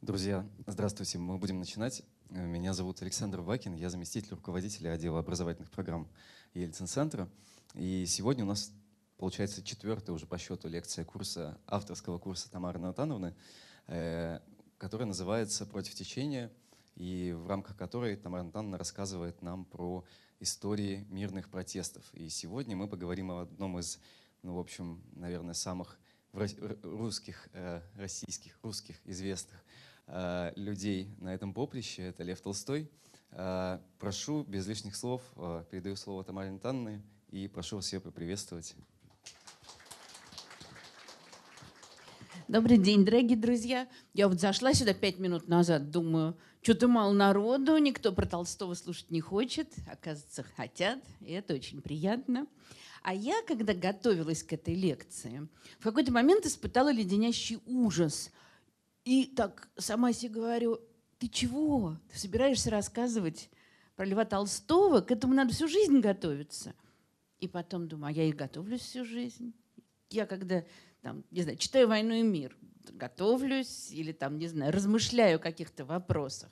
Друзья, здравствуйте. Мы будем начинать. Меня зовут Александр Вакин, я заместитель руководителя отдела образовательных программ Ельцин-центра. И сегодня у нас получается четвертая уже по счету лекция курса, авторского курса Тамары Натановны, э, которая называется «Против течения», и в рамках которой Тамара Натановна рассказывает нам про истории мирных протестов. И сегодня мы поговорим о одном из, ну, в общем, наверное, самых русских, э, российских, русских известных э, людей на этом поприще. Это Лев Толстой. Прошу, без лишних слов, передаю слово Тамаре Натановне и прошу вас ее поприветствовать. Добрый день, дорогие друзья. Я вот зашла сюда пять минут назад, думаю, что-то мало народу, никто про Толстого слушать не хочет. Оказывается, хотят, и это очень приятно. А я, когда готовилась к этой лекции, в какой-то момент испытала леденящий ужас. И так сама себе говорю, ты чего? Ты собираешься рассказывать про Льва Толстого? К этому надо всю жизнь готовиться. И потом думаю, а я и готовлюсь всю жизнь. Я когда там, не знаю, читаю «Войну и мир», готовлюсь или там, не знаю, размышляю о каких-то вопросах,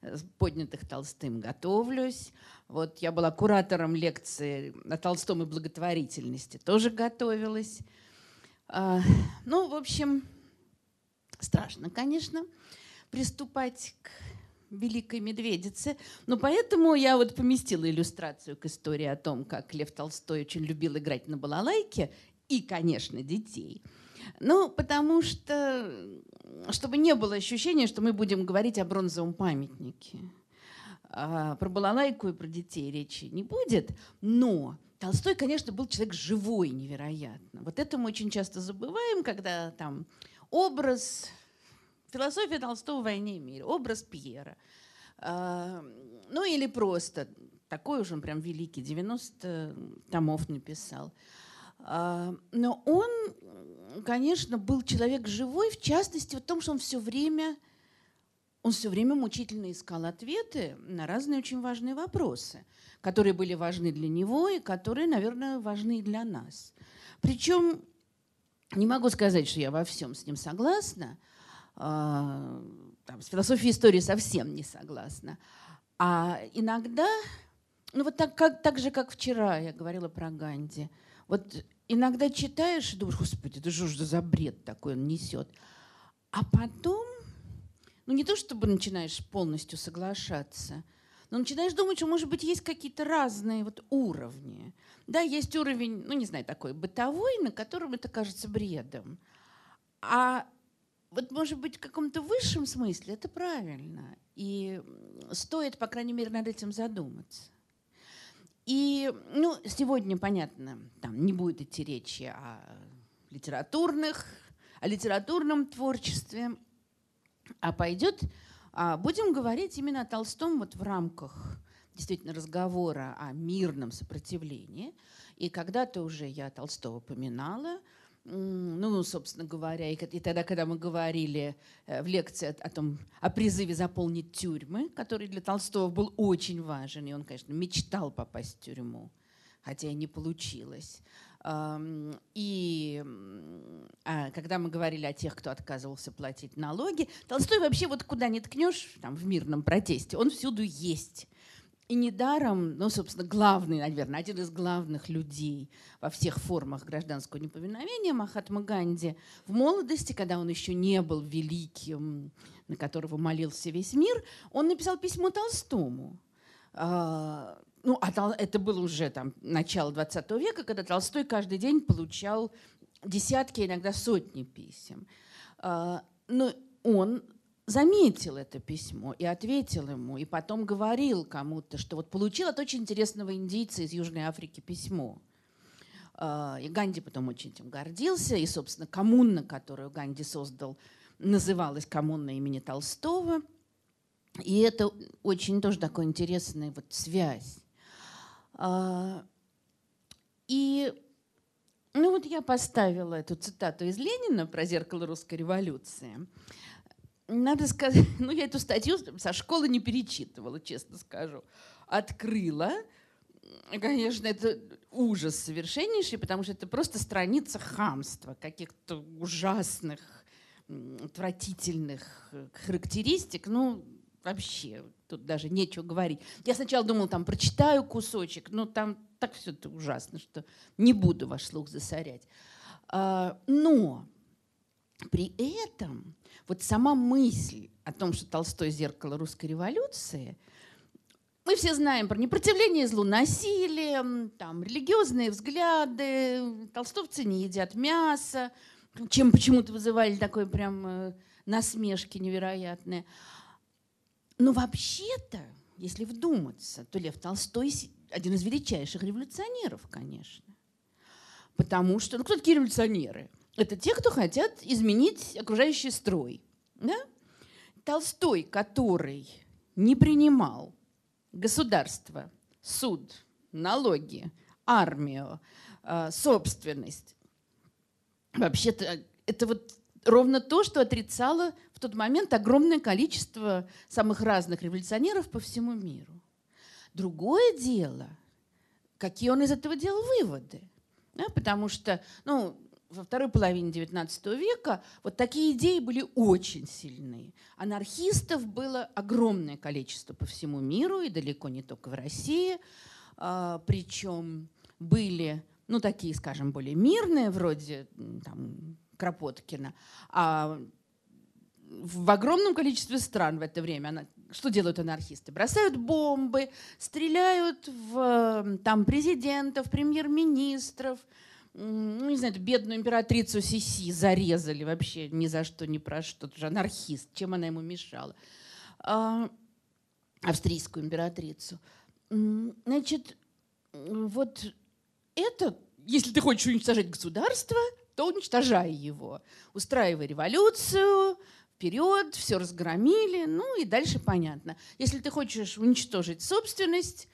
э, поднятых Толстым, готовлюсь. Вот я была куратором лекции о Толстом и благотворительности, тоже готовилась. А, ну, в общем, страшно, конечно, приступать к Великой Медведице. Но поэтому я вот поместила иллюстрацию к истории о том, как Лев Толстой очень любил играть на балалайке и, конечно, детей. Ну, потому что, чтобы не было ощущения, что мы будем говорить о бронзовом памятнике. А про балалайку и про детей речи не будет, но Толстой, конечно, был человек живой невероятно. Вот это мы очень часто забываем, когда там образ, философия Толстого «Войне и мире», образ Пьера. А, ну или просто такой уж он прям великий, 90 томов написал. А, но он, конечно, был человек живой, в частности, в том, что он все время, он все время мучительно искал ответы на разные очень важные вопросы, которые были важны для него и которые, наверное, важны и для нас. Причем не могу сказать, что я во всем с ним согласна, а, там, с философией истории совсем не согласна. А иногда, ну вот так, как, так же, как вчера я говорила про Ганди – вот иногда читаешь и думаешь, господи, это что же за бред такой он несет. А потом, ну не то чтобы начинаешь полностью соглашаться, но начинаешь думать, что, может быть, есть какие-то разные вот уровни. Да, есть уровень, ну не знаю, такой бытовой, на котором это кажется бредом. А вот, может быть, в каком-то высшем смысле это правильно. И стоит, по крайней мере, над этим задуматься. И ну, сегодня, понятно, там не будет идти речи о литературных, о литературном творчестве, а пойдет, а будем говорить именно о Толстом вот в рамках действительно разговора о мирном сопротивлении. И когда-то уже я Толстого поминала – ну, собственно говоря, и, и тогда, когда мы говорили э, в лекции о, о том, о призыве заполнить тюрьмы, который для Толстого был очень важен, и он, конечно, мечтал попасть в тюрьму, хотя и не получилось. И а когда мы говорили о тех, кто отказывался платить налоги, Толстой вообще вот куда ни ткнешь, там в мирном протесте, он всюду есть. И недаром, ну, собственно, главный, наверное, один из главных людей во всех формах гражданского неповиновения Махатма Ганди в молодости, когда он еще не был великим, на которого молился весь мир, он написал письмо Толстому. Ну, а это было уже там начало 20 века, когда Толстой каждый день получал десятки, иногда сотни писем. А, но он заметил это письмо и ответил ему, и потом говорил кому-то, что вот получил от очень интересного индийца из Южной Африки письмо. А, и Ганди потом очень этим гордился, и, собственно, коммуна, которую Ганди создал, называлась коммуна имени Толстого. И это очень тоже такая интересная вот связь. А, и ну вот я поставила эту цитату из Ленина про зеркало русской революции надо сказать, ну я эту статью со школы не перечитывала, честно скажу. Открыла. Конечно, это ужас совершеннейший, потому что это просто страница хамства, каких-то ужасных отвратительных э, характеристик, ну, вообще, тут даже нечего говорить. Я сначала думала, там, прочитаю кусочек, но там так все это ужасно, что не буду ваш слух засорять. А, но при этом вот сама мысль о том, что Толстой – зеркало русской революции, мы все знаем про непротивление злу насилием, там, религиозные взгляды, толстовцы не едят мясо, чем почему-то вызывали такое прям э, насмешки невероятные. Но вообще-то, если вдуматься, то Лев Толстой один из величайших революционеров, конечно. Потому что, ну кто такие революционеры? Это те, кто хотят изменить окружающий строй. Да? Толстой, который не принимал государство, суд, налоги, армию, э, собственность, вообще-то это вот ровно то, что отрицало в тот момент огромное количество самых разных революционеров по всему миру. Другое дело, какие он из этого делал выводы. Да, потому что ну, во второй половине XIX века вот такие идеи были очень сильные. Анархистов было огромное количество по всему миру, и далеко не только в России. А, причем были, ну, такие, скажем, более мирные, вроде там, Кропоткина, а в огромном количестве стран в это время она, что делают анархисты? Бросают бомбы, стреляют в там, президентов, премьер-министров. Ну, не знаю, бедную императрицу Сиси зарезали вообще ни за что, ни про что. Это же анархист. Чем она ему мешала? А, австрийскую императрицу. Значит, вот это, если ты хочешь уничтожать государство, то уничтожай его. Устраивай революцию, вперед, все разгромили, ну и дальше понятно. Если ты хочешь уничтожить собственность,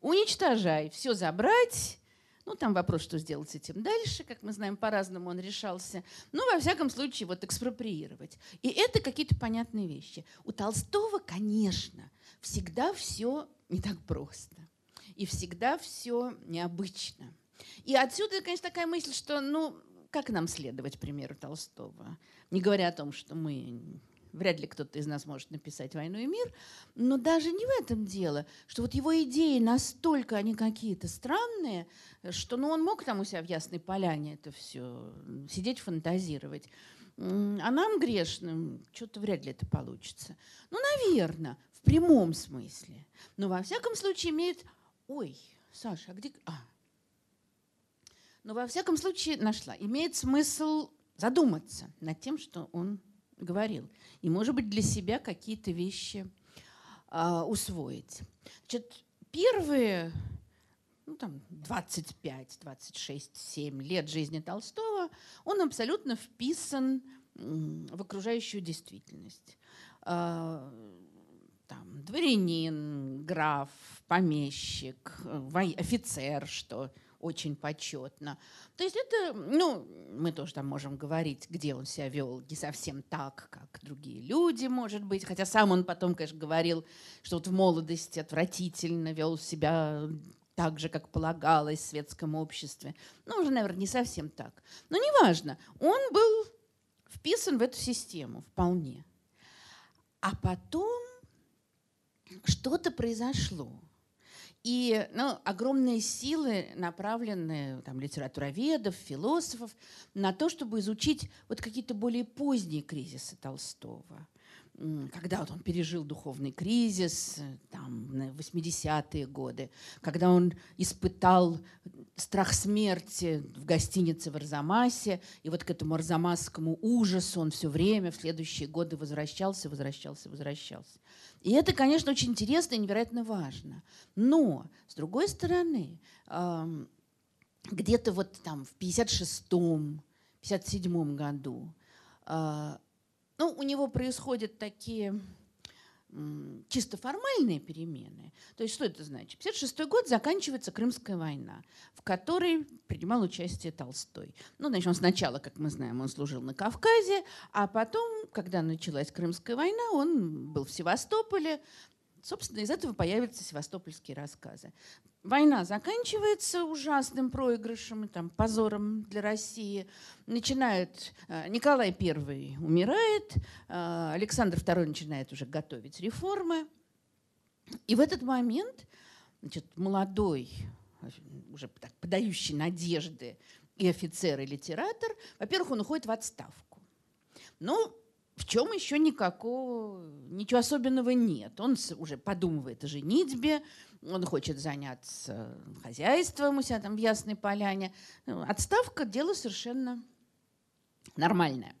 уничтожай, все забрать. Ну, там вопрос, что сделать с этим дальше, как мы знаем, по-разному он решался. Ну, во всяком случае, вот экспроприировать. И это какие-то понятные вещи. У Толстого, конечно, всегда все не так просто. И всегда все необычно. И отсюда, конечно, такая мысль, что, ну, как нам следовать примеру Толстого? Не говоря о том, что мы вряд ли кто-то из нас может написать «Войну и мир», но даже не в этом дело, что вот его идеи настолько, они какие-то странные, что ну, он мог там у себя в Ясной Поляне это все сидеть, фантазировать. А нам, грешным, что-то вряд ли это получится. Ну, наверное, в прямом смысле. Но во всяком случае имеет... Ой, Саша, а где... А, но во всяком случае нашла. Имеет смысл задуматься над тем, что он говорил. И, может быть, для себя какие-то вещи э, усвоить. Значит, первые ну, там, 25, 26, 7 лет жизни Толстого он абсолютно вписан в окружающую действительность. Э, там, дворянин, граф, помещик, офицер, что очень почетно. То есть это, ну, мы тоже там можем говорить, где он себя вел не совсем так, как другие люди, может быть. Хотя сам он потом, конечно, говорил, что вот в молодости отвратительно вел себя так же, как полагалось в светском обществе. Ну, уже, наверное, не совсем так. Но неважно, он был вписан в эту систему вполне. А потом что-то произошло. И ну, огромные силы направлены там, литературоведов, философов на то, чтобы изучить вот какие-то более поздние кризисы Толстого. Когда вот он пережил духовный кризис, там, в 80-е годы, когда он испытал страх смерти в гостинице в Арзамасе, и вот к этому арзамасскому ужасу он все время в следующие годы возвращался, возвращался, возвращался. И это, конечно, очень интересно и невероятно важно. Но, с другой стороны, где-то вот там в 56-м, 57 году, а, ну, у него происходят такие чисто формальные перемены. То есть что это значит? 1956 год заканчивается Крымская война, в которой принимал участие Толстой. Ну, значит, он сначала, как мы знаем, он служил на Кавказе, а потом, когда началась Крымская война, он был в Севастополе. Собственно, из этого появятся севастопольские рассказы. война заканчивается ужасным проигрышем, там, позором для России. Начинает э, Николай I умирает, э, Александр II начинает уже готовить реформы. И в этот момент значит, молодой, уже так, подающий надежды и офицер, и литератор, во-первых, он уходит в отставку. Ну, в чем еще никакого, ничего особенного нет. Он уже подумывает о женитьбе, он хочет заняться хозяйством у себя там в Ясной Поляне. Ну, отставка – дело совершенно нормальное.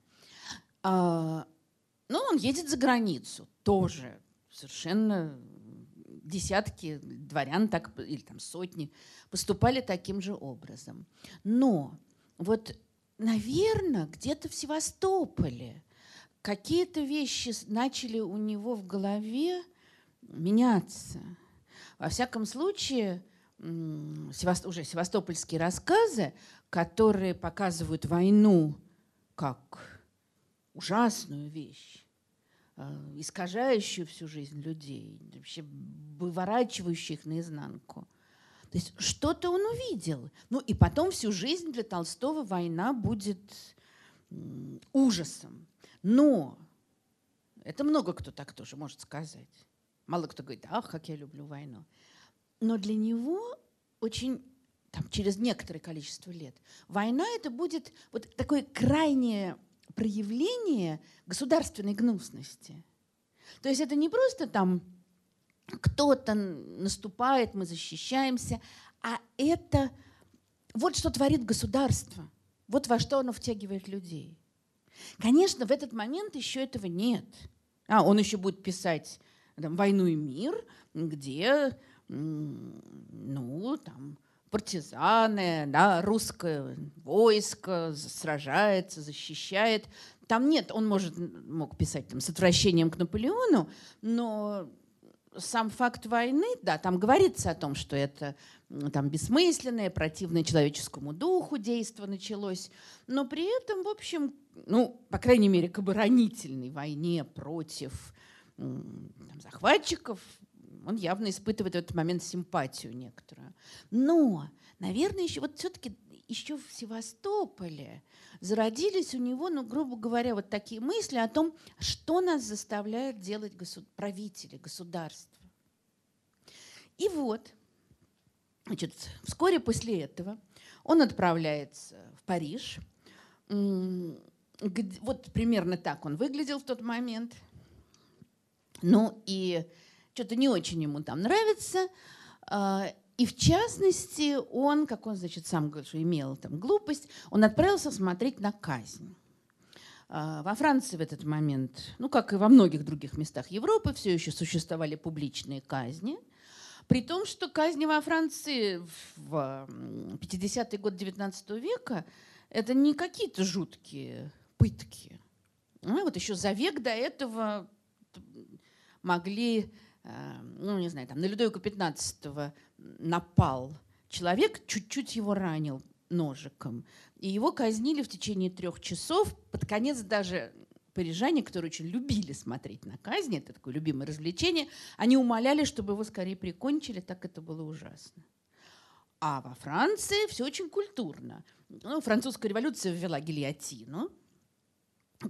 А, но он едет за границу тоже. Совершенно десятки дворян так, или там сотни поступали таким же образом. Но вот, наверное, где-то в Севастополе какие-то вещи начали у него в голове меняться. Во всяком случае, уже севастопольские рассказы, которые показывают войну как ужасную вещь, э, искажающую всю жизнь людей, вообще выворачивающую их наизнанку. То есть что-то он увидел. Ну и потом всю жизнь для Толстого война будет ужасом. Но это много кто так тоже может сказать. Мало кто говорит, ах, как я люблю войну. Но для него очень там, через некоторое количество лет война это будет вот такое крайнее проявление государственной гнусности. То есть это не просто там кто-то наступает, мы защищаемся, а это вот что творит государство, вот во что оно втягивает людей. Конечно, в этот момент еще этого нет. А, он еще будет писать там, «Войну и мир», где, ну, там, партизаны, да, русское войско сражается, защищает. Там нет, он может, мог писать там, с отвращением к Наполеону, но сам факт войны, да, там говорится о том, что это там бессмысленное, противное человеческому духу действо началось, но при этом, в общем, ну, по крайней мере, к оборонительной войне против там, захватчиков, он явно испытывает в этот момент симпатию некоторую. Но, наверное, еще вот все-таки еще в Севастополе зародились у него, ну, грубо говоря, вот такие мысли о том, что нас заставляет делать государ... правители, государства. И вот, значит, вскоре после этого он отправляется в Париж. Вот примерно так он выглядел в тот момент. Ну и что-то не очень ему там нравится. А, и в частности, он, как он, значит, сам говорит, что имел там глупость, он отправился смотреть на казнь. А, во Франции в этот момент, ну, как и во многих других местах Европы, все еще существовали публичные казни. При том, что казни во Франции в 50-й год 19 века это не какие-то жуткие пытки. А вот еще за век до этого могли Эм, ну, не знаю, там на Людовика 15 напал человек, чуть-чуть его ранил ножиком. И его казнили в течение трех часов. Под конец даже парижане, которые очень любили смотреть на казни, это такое любимое развлечение, они умоляли, чтобы его скорее прикончили, так это было ужасно. А во Франции все очень культурно. Ну, французская революция ввела гильотину,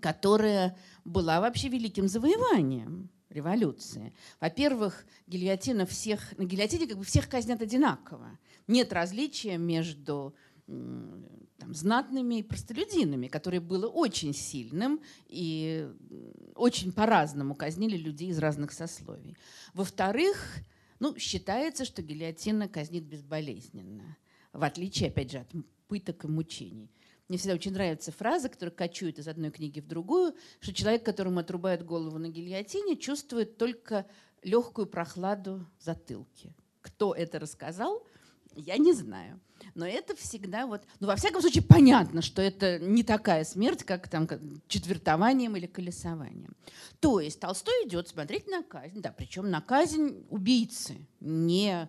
которая была вообще великим завоеванием революции. Во-первых, гильотина всех, на гильотине как бы всех казнят одинаково. Нет различия между там, знатными и простолюдинами, которое было очень сильным и очень по-разному казнили людей из разных сословий. Во-вторых, ну, считается, что гильотина казнит безболезненно, в отличие, опять же, от пыток и мучений. Мне всегда очень нравится фраза, которая кочует из одной книги в другую, что человек, которому отрубают голову на гильотине, чувствует только легкую прохладу затылки. Кто это рассказал, я не знаю. Но это всегда вот... Ну, во всяком случае, понятно, что это не такая смерть, как там четвертованием или колесованием. То есть Толстой идет смотреть на казнь, да, причем на казнь убийцы, не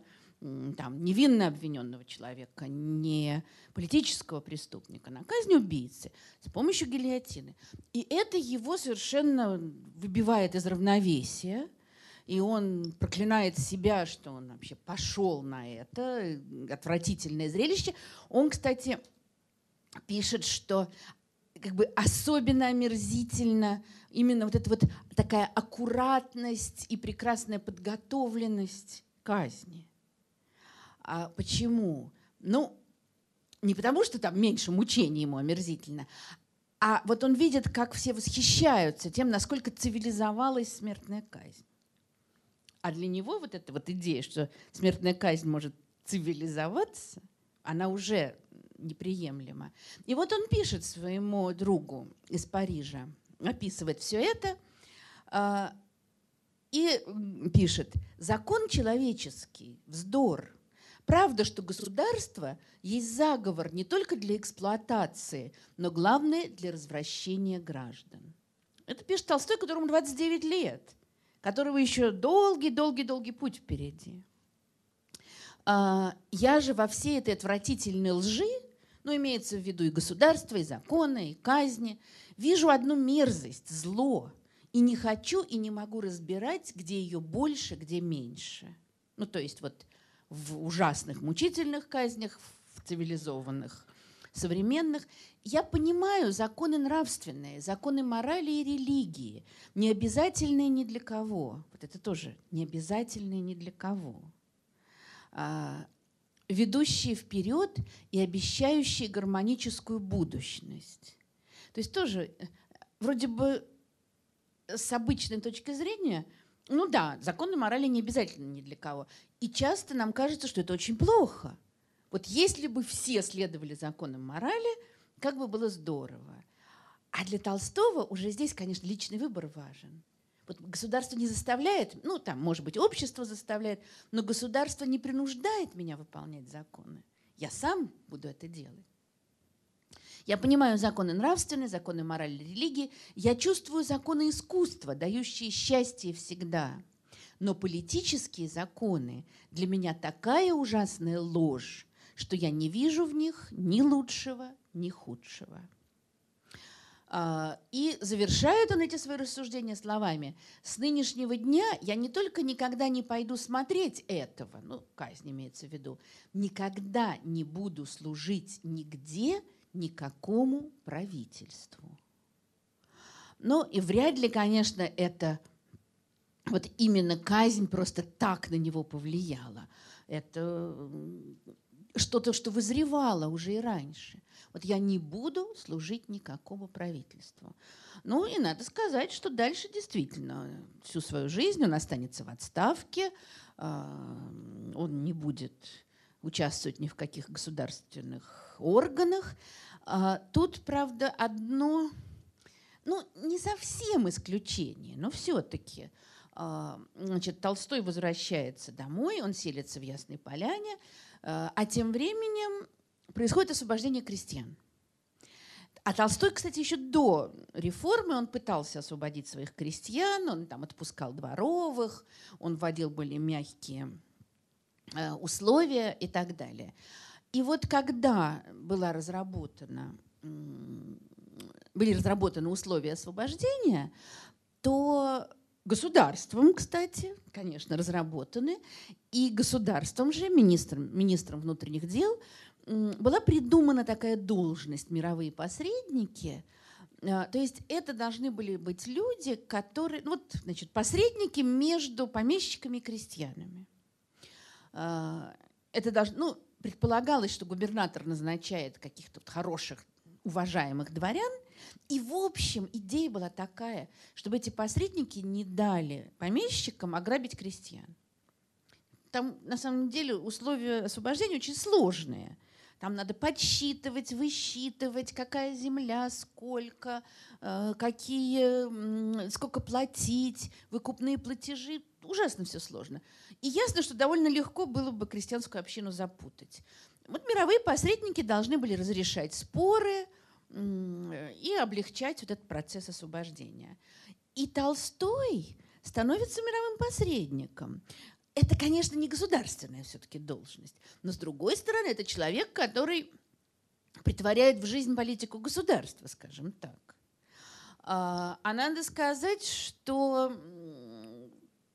там, невинно обвиненного человека, не политического преступника, на казнь убийцы с помощью гильотины. И это его совершенно выбивает из равновесия. И он проклинает себя, что он вообще пошел на это отвратительное зрелище. Он, кстати, пишет, что как бы особенно омерзительно именно вот эта вот такая аккуратность и прекрасная подготовленность казни. А почему? Ну, не потому, что там меньше мучений ему омерзительно, а вот он видит, как все восхищаются тем, насколько цивилизовалась смертная казнь. А для него вот эта вот идея, что смертная казнь может цивилизоваться, она уже неприемлема. И вот он пишет своему другу из Парижа, описывает все это а, и пишет, закон человеческий, вздор. Правда, что государство есть заговор не только для эксплуатации, но главное для развращения граждан. Это пишет Толстой, которому 29 лет – которого еще долгий-долгий-долгий путь впереди. А, я же во всей этой отвратительной лжи, ну, имеется в виду и государство, и законы, и казни, вижу одну мерзость, зло, и не хочу и не могу разбирать, где ее больше, где меньше. Ну, то есть вот в ужасных мучительных казнях, в цивилизованных современных, я понимаю законы нравственные, законы морали и религии, не обязательные ни для кого. Вот это тоже не обязательные ни для кого. А, ведущие вперед и обещающие гармоническую будущность. То есть тоже э, вроде бы с обычной точки зрения, ну да, законы морали не обязательно ни для кого. И часто нам кажется, что это очень плохо – вот если бы все следовали законам морали, как бы было здорово. А для Толстого уже здесь, конечно, личный выбор важен. Вот государство не заставляет, ну там, может быть, общество заставляет, но государство не принуждает меня выполнять законы. Я сам буду это делать. Я понимаю законы нравственные, законы морали, религии. Я чувствую законы искусства, дающие счастье всегда. Но политические законы для меня такая ужасная ложь, что я не вижу в них ни лучшего, ни худшего. А, и завершает он эти свои рассуждения словами. С нынешнего дня я не только никогда не пойду смотреть этого, ну, казнь имеется в виду, никогда не буду служить нигде никакому правительству. Ну и вряд ли, конечно, это вот именно казнь просто так на него повлияла. Это что-то, что вызревало уже и раньше. Вот я не буду служить никакому правительству. Ну и надо сказать, что дальше действительно всю свою жизнь он останется в отставке, а, он не будет участвовать ни в каких государственных органах. А, тут, правда, одно, ну, не совсем исключение, но все-таки. А, значит, Толстой возвращается домой, он селится в Ясной Поляне, а тем временем происходит освобождение крестьян. А Толстой, кстати, еще до реформы он пытался освободить своих крестьян, он там отпускал дворовых, он вводил более мягкие э, условия и так далее. И вот когда была разработана, были разработаны условия освобождения, то Государством, кстати, конечно, разработаны, и государством же, министром, министром внутренних дел, была придумана такая должность «мировые посредники», а, то есть это должны были быть люди, которые, ну вот, значит, посредники между помещиками и крестьянами. А, это должно, ну, предполагалось, что губернатор назначает каких-то хороших, уважаемых дворян, и, в общем, идея была такая, чтобы эти посредники не дали помещикам ограбить крестьян. Там, на самом деле, условия освобождения очень сложные. Там надо подсчитывать, высчитывать, какая земля, сколько, э, какие, сколько платить, выкупные платежи. Ужасно все сложно. И ясно, что довольно легко было бы крестьянскую общину запутать. Вот мировые посредники должны были разрешать споры, и облегчать вот этот процесс освобождения. И Толстой становится мировым посредником. Это, конечно, не государственная все-таки должность, но с другой стороны, это человек, который притворяет в жизнь политику государства, скажем так. А, а надо сказать, что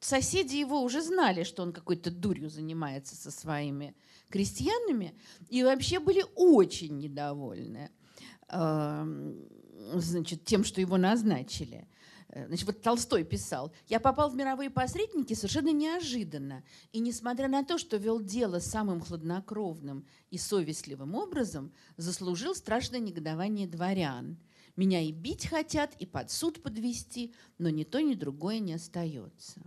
соседи его уже знали, что он какой-то дурью занимается со своими крестьянами, и вообще были очень недовольны значит, тем, что его назначили. Э, значит, вот Толстой писал, «Я попал в мировые посредники совершенно неожиданно, и несмотря на то, что вел дело самым хладнокровным и совестливым образом, заслужил страшное негодование дворян. Меня и бить хотят, и под суд подвести, но ни то, ни другое не остается».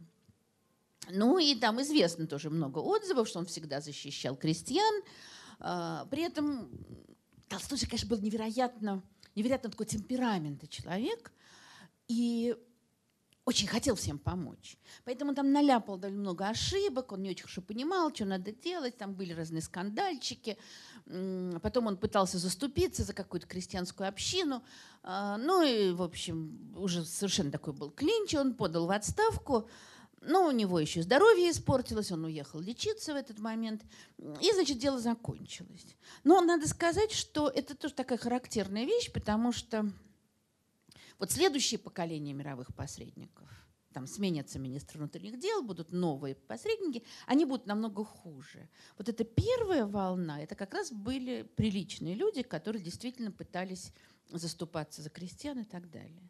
Ну и там известно тоже много отзывов, что он всегда защищал крестьян. А, при этом Толстой же, конечно, был невероятно, невероятно такой темпераментный человек – и очень хотел всем помочь. Поэтому там наляпал довольно много ошибок, он не очень хорошо понимал, что надо делать, там были разные скандальчики. Потом он пытался заступиться за какую-то крестьянскую общину. А, ну и, в общем, уже совершенно такой был клинч, он подал в отставку. Но у него еще здоровье испортилось, он уехал лечиться в этот момент. И, значит, дело закончилось. Но надо сказать, что это тоже такая характерная вещь, потому что вот следующее поколение мировых посредников, там сменятся министры внутренних дел, будут новые посредники, они будут намного хуже. Вот эта первая волна, это как раз были приличные люди, которые действительно пытались заступаться за крестьян и так далее.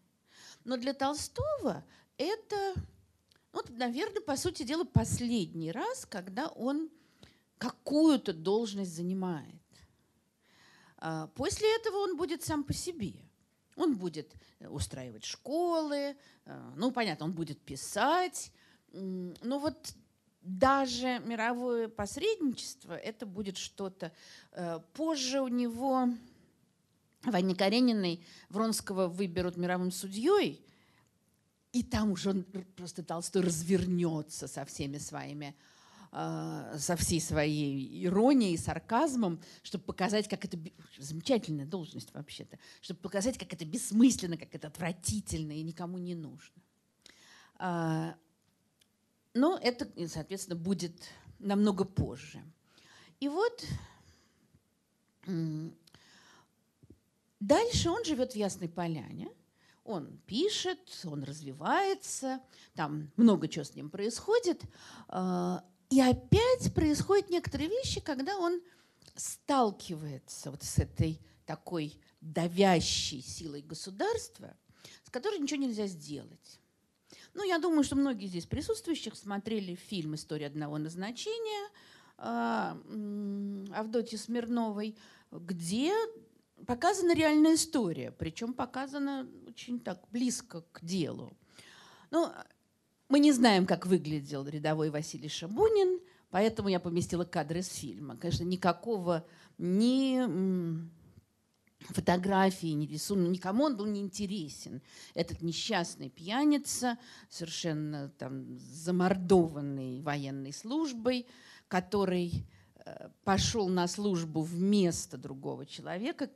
Но для Толстого это, вот, наверное, по сути дела, последний раз, когда он какую-то должность занимает. А после этого он будет сам по себе – он будет э, устраивать школы, э, ну, понятно, он будет писать. Но вот даже мировое посредничество, это будет что-то. Э, позже у него Ваня Карениной Вронского выберут мировым судьей, и там уже просто Толстой развернется со всеми своими а, со всей своей иронией, сарказмом, чтобы показать, как это замечательная должность вообще-то, чтобы показать, как это бессмысленно, как это отвратительно и никому не нужно. А, но это, соответственно, будет намного позже. И вот дальше он живет в Ясной Поляне. Он пишет, он развивается, там много чего с ним происходит. А, и опять происходят некоторые вещи, когда он сталкивается вот с этой такой давящей силой государства, с которой ничего нельзя сделать. Ну, я думаю, что многие здесь присутствующих смотрели фильм «История одного назначения» а, Авдотьи Смирновой, где показана реальная история, причем показана очень так близко к делу. Ну, мы не знаем, как выглядел рядовой Василий Шабунин, поэтому я поместила кадры из фильма. Конечно, никакого ни фотографии, ни рисунка, никому он был не интересен. Этот несчастный пьяница, совершенно там замордованный военной службой, который пошел на службу вместо другого человека,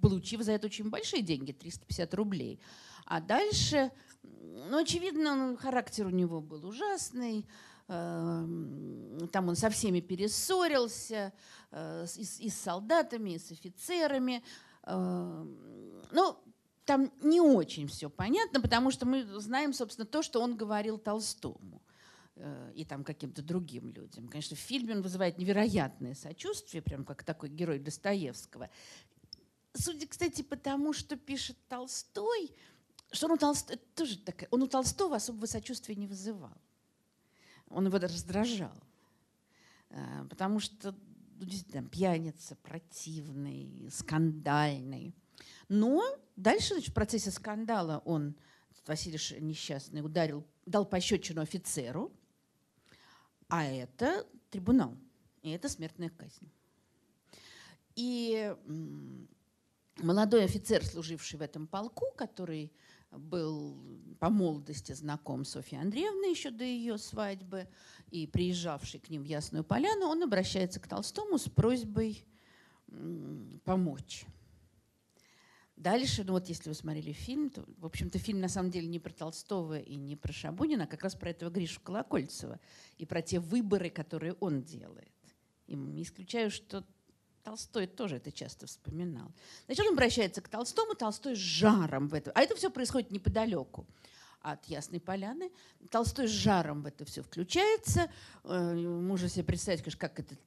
получив за это очень большие деньги, 350 рублей. А дальше ну, очевидно, характер у него был ужасный. Эм, там он со всеми перессорился, э, и с, и с солдатами, и с офицерами. Ну, там не очень все понятно, потому что мы знаем, собственно, то, что он говорил Толстому э, и там каким-то другим людям. Конечно, в фильме он вызывает невероятное сочувствие, прям как такой герой Достоевского. Судя, кстати, потому что пишет Толстой, что он у, Толст... тоже такая, он у Толстого особого сочувствия не вызывал. Он его раздражал. А, потому что ну, действительно, пьяница, противный, скандальный. Но дальше значит, в процессе скандала он, Василий несчастный, ударил, дал пощечину офицеру, а это трибунал, и это смертная казнь. И молодой офицер, служивший в этом полку, который был по молодости знаком с Софьей Андреевной еще до ее свадьбы и приезжавший к ним в Ясную Поляну, он обращается к Толстому с просьбой помочь. Дальше, ну вот если вы смотрели фильм, то, в общем-то, фильм на самом деле не про Толстого и не про Шабунина, а как раз про этого Гришу Колокольцева и про те выборы, которые он делает. И не исключаю, что Толстой тоже это часто вспоминал. Значит, он обращается к Толстому, Толстой с жаром в этом. А это все происходит неподалеку. от Ясной Поляны. Толстой с жаром в это все включается. Э, можно себе представить, как этот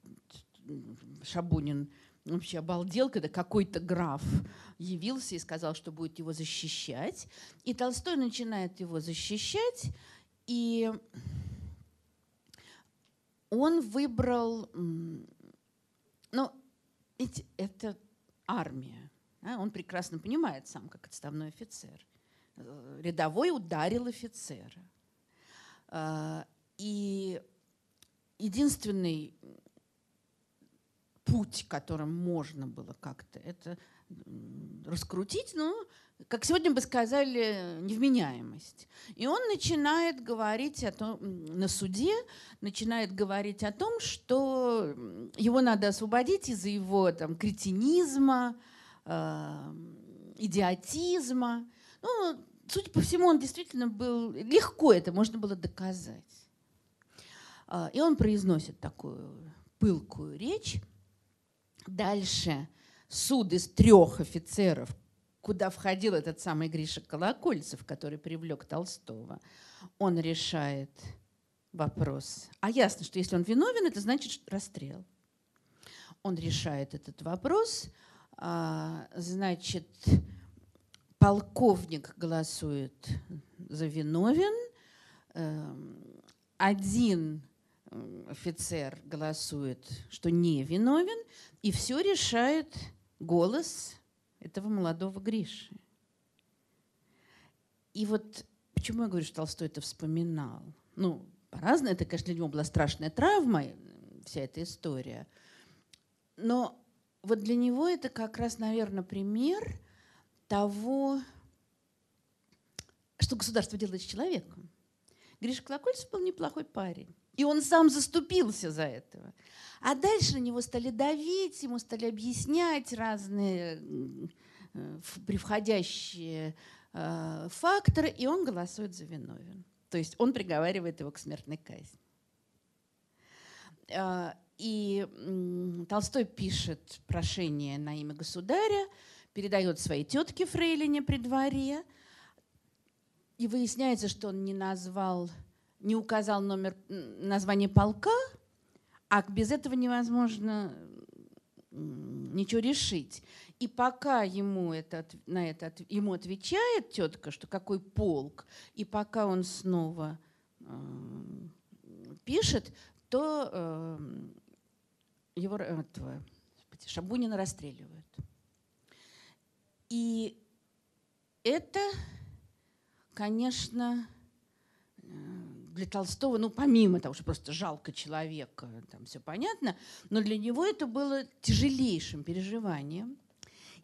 Шабунин вообще обалдел, когда какой-то граф явился и сказал, что будет его защищать. И Толстой начинает его защищать, и он выбрал, ну, ведь это армия. Да? Он прекрасно понимает сам, как отставной офицер. Э, рядовой ударил офицера. А, и единственный путь, которым можно было как-то это раскрутить, ну, как сегодня бы сказали, невменяемость. И он начинает говорить о том, на суде, начинает говорить о том, что его надо освободить из-за его там, кретинизма, э, идиотизма. Ну, судя по всему, он действительно был... Легко это можно было доказать. А, и он произносит такую пылкую речь. Дальше суд из трех офицеров, куда входил этот самый Гриша Колокольцев, который привлек Толстого, он решает вопрос. А ясно, что если он виновен, это значит расстрел. Он решает этот вопрос. А, значит, полковник голосует за виновен, эм, один офицер голосует, что не виновен, и все решает голос этого молодого Гриши. И вот почему я говорю, что Толстой это вспоминал? Ну, по-разному, это, конечно, для него была страшная травма, вся эта история. Но вот для него это как раз, наверное, пример – того, что государство делает с человеком. Гриша Колокольцев был неплохой парень. И он сам заступился за этого. А дальше на него стали давить, ему стали объяснять разные э, превходящие э, факторы, и он голосует за виновен. То есть он приговаривает его к смертной казни. Э, и Толстой пишет прошение на имя государя, передает своей тетке Фрейлине при дворе. И выясняется, что он не назвал, не указал номер, название полка, а без этого невозможно ничего решить. И пока ему это, на это ему отвечает тетка, что какой полк, и пока он снова э, пишет, то э, его этого, Шабунина расстреливают. И это, конечно, э, для Толстого, ну, помимо того, что просто жалко человека, там все понятно, но для него это было тяжелейшим переживанием.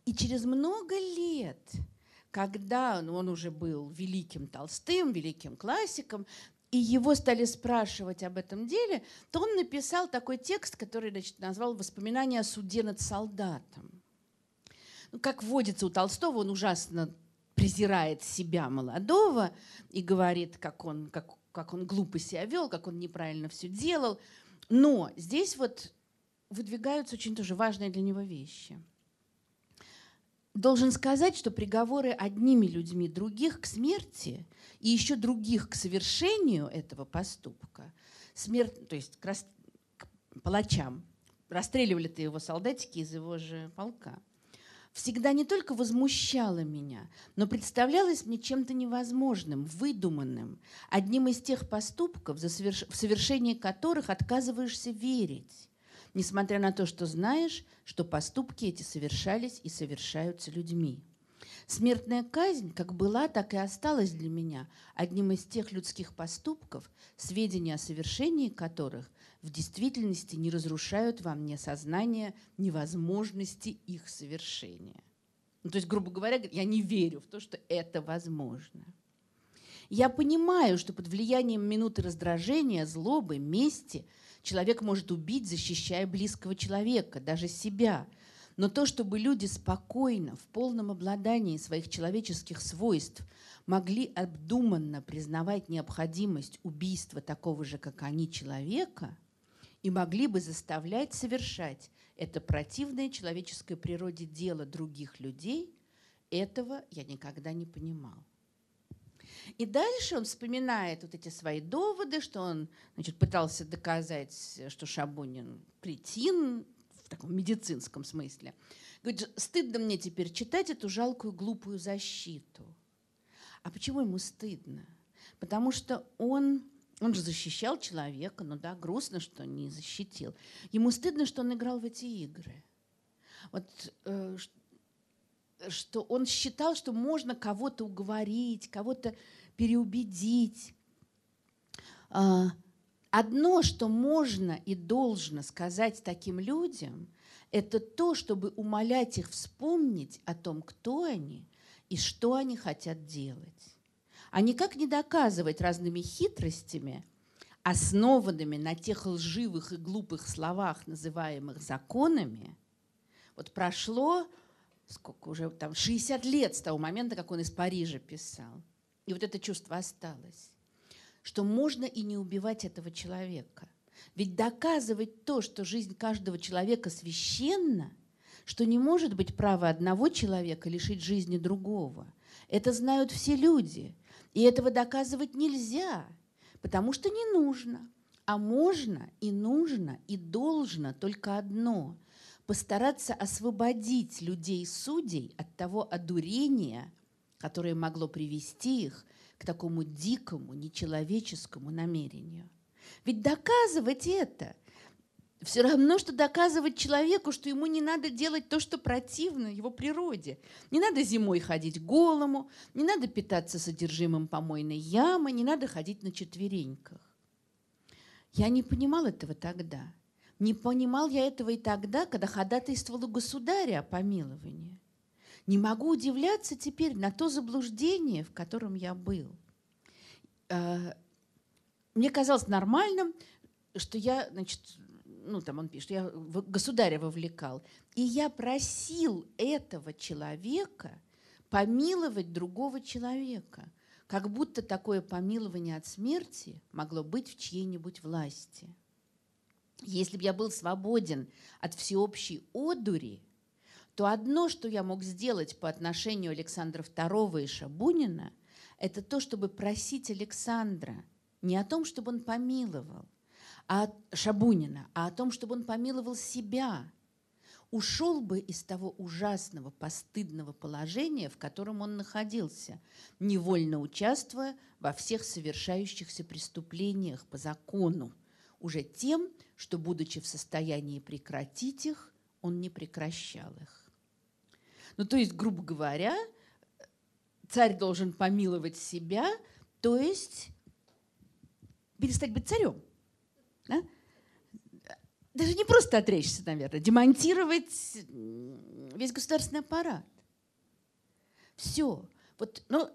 И через много лет, когда ну, он уже был великим Толстым, великим классиком, и его стали спрашивать об этом деле, то он написал такой текст, который значит, назвал «Воспоминания о суде над солдатом». Ну, как водится у Толстого, он ужасно презирает себя молодого и говорит, как он, как, как он глупо себя вел, как он неправильно все делал. Но здесь вот выдвигаются очень тоже важные для него вещи. Должен сказать, что приговоры одними людьми других к смерти и еще других к совершению этого поступка, смерть, то есть к, рас, к палачам, расстреливали-то его солдатики из его же полка – всегда не только возмущало меня, но представлялось мне чем-то невозможным, выдуманным, одним из тех поступков, в совершении которых отказываешься верить, несмотря на то, что знаешь, что поступки эти совершались и совершаются людьми. Смертная казнь как была, так и осталась для меня одним из тех людских поступков, сведения о совершении которых в действительности не разрушают во мне сознание невозможности их совершения. Ну, то есть, грубо говоря, я не верю в то, что это возможно. Я понимаю, что под влиянием минуты раздражения, злобы, мести человек может убить, защищая близкого человека, даже себя. Но то, чтобы люди спокойно, в полном обладании своих человеческих свойств могли обдуманно признавать необходимость убийства такого же, как они, человека – и могли бы заставлять совершать это противное человеческой природе дело других людей, этого я никогда не понимал. И дальше он вспоминает вот эти свои доводы, что он значит, пытался доказать, что Шабунин кретин в таком медицинском смысле. Говорит, стыдно мне теперь читать эту жалкую глупую защиту. А почему ему стыдно? Потому что он, он же защищал человека, ну да, грустно, что не защитил. Ему стыдно, что он играл в эти игры. Вот э, что он считал, что можно кого-то уговорить, кого-то переубедить. А, одно, что можно и должно сказать таким людям, это то, чтобы умолять их вспомнить о том, кто они и что они хотят делать. А никак не доказывать разными хитростями, основанными на тех лживых и глупых словах, называемых законами. Вот прошло сколько уже там 60 лет с того момента, как он из Парижа писал. И вот это чувство осталось, что можно и не убивать этого человека. Ведь доказывать то, что жизнь каждого человека священна, что не может быть право одного человека лишить жизни другого. Это знают все люди. И этого доказывать нельзя, потому что не нужно. А можно и нужно и должно только одно постараться освободить людей-судей от того одурения, которое могло привести их к такому дикому, нечеловеческому намерению. Ведь доказывать это все равно, что доказывать человеку, что ему не надо делать то, что противно его природе. Не надо зимой ходить голому, не надо питаться содержимым помойной ямы, не надо ходить на четвереньках. Я не понимал этого тогда. Не понимал я этого и тогда, когда ходатайствовал у государя о помиловании. Не могу удивляться теперь на то заблуждение, в котором я был. А, мне казалось нормальным, что я, значит, ну там он пишет, я государя вовлекал, и я просил этого человека помиловать другого человека, как будто такое помилование от смерти могло быть в чьей-нибудь власти. Если бы я был свободен от всеобщей одури, то одно, что я мог сделать по отношению Александра II и Шабунина, это то, чтобы просить Александра не о том, чтобы он помиловал а Шабунина, а о том, чтобы он помиловал себя, ушел бы из того ужасного, постыдного положения, в котором он находился, невольно участвуя во всех совершающихся преступлениях по закону, уже тем, что, будучи в состоянии прекратить их, он не прекращал их. Ну, то есть, грубо говоря, царь должен помиловать себя, то есть перестать быть царем. Да? Даже не просто отречься, наверное, демонтировать весь государственный аппарат. Все. Вот, ну,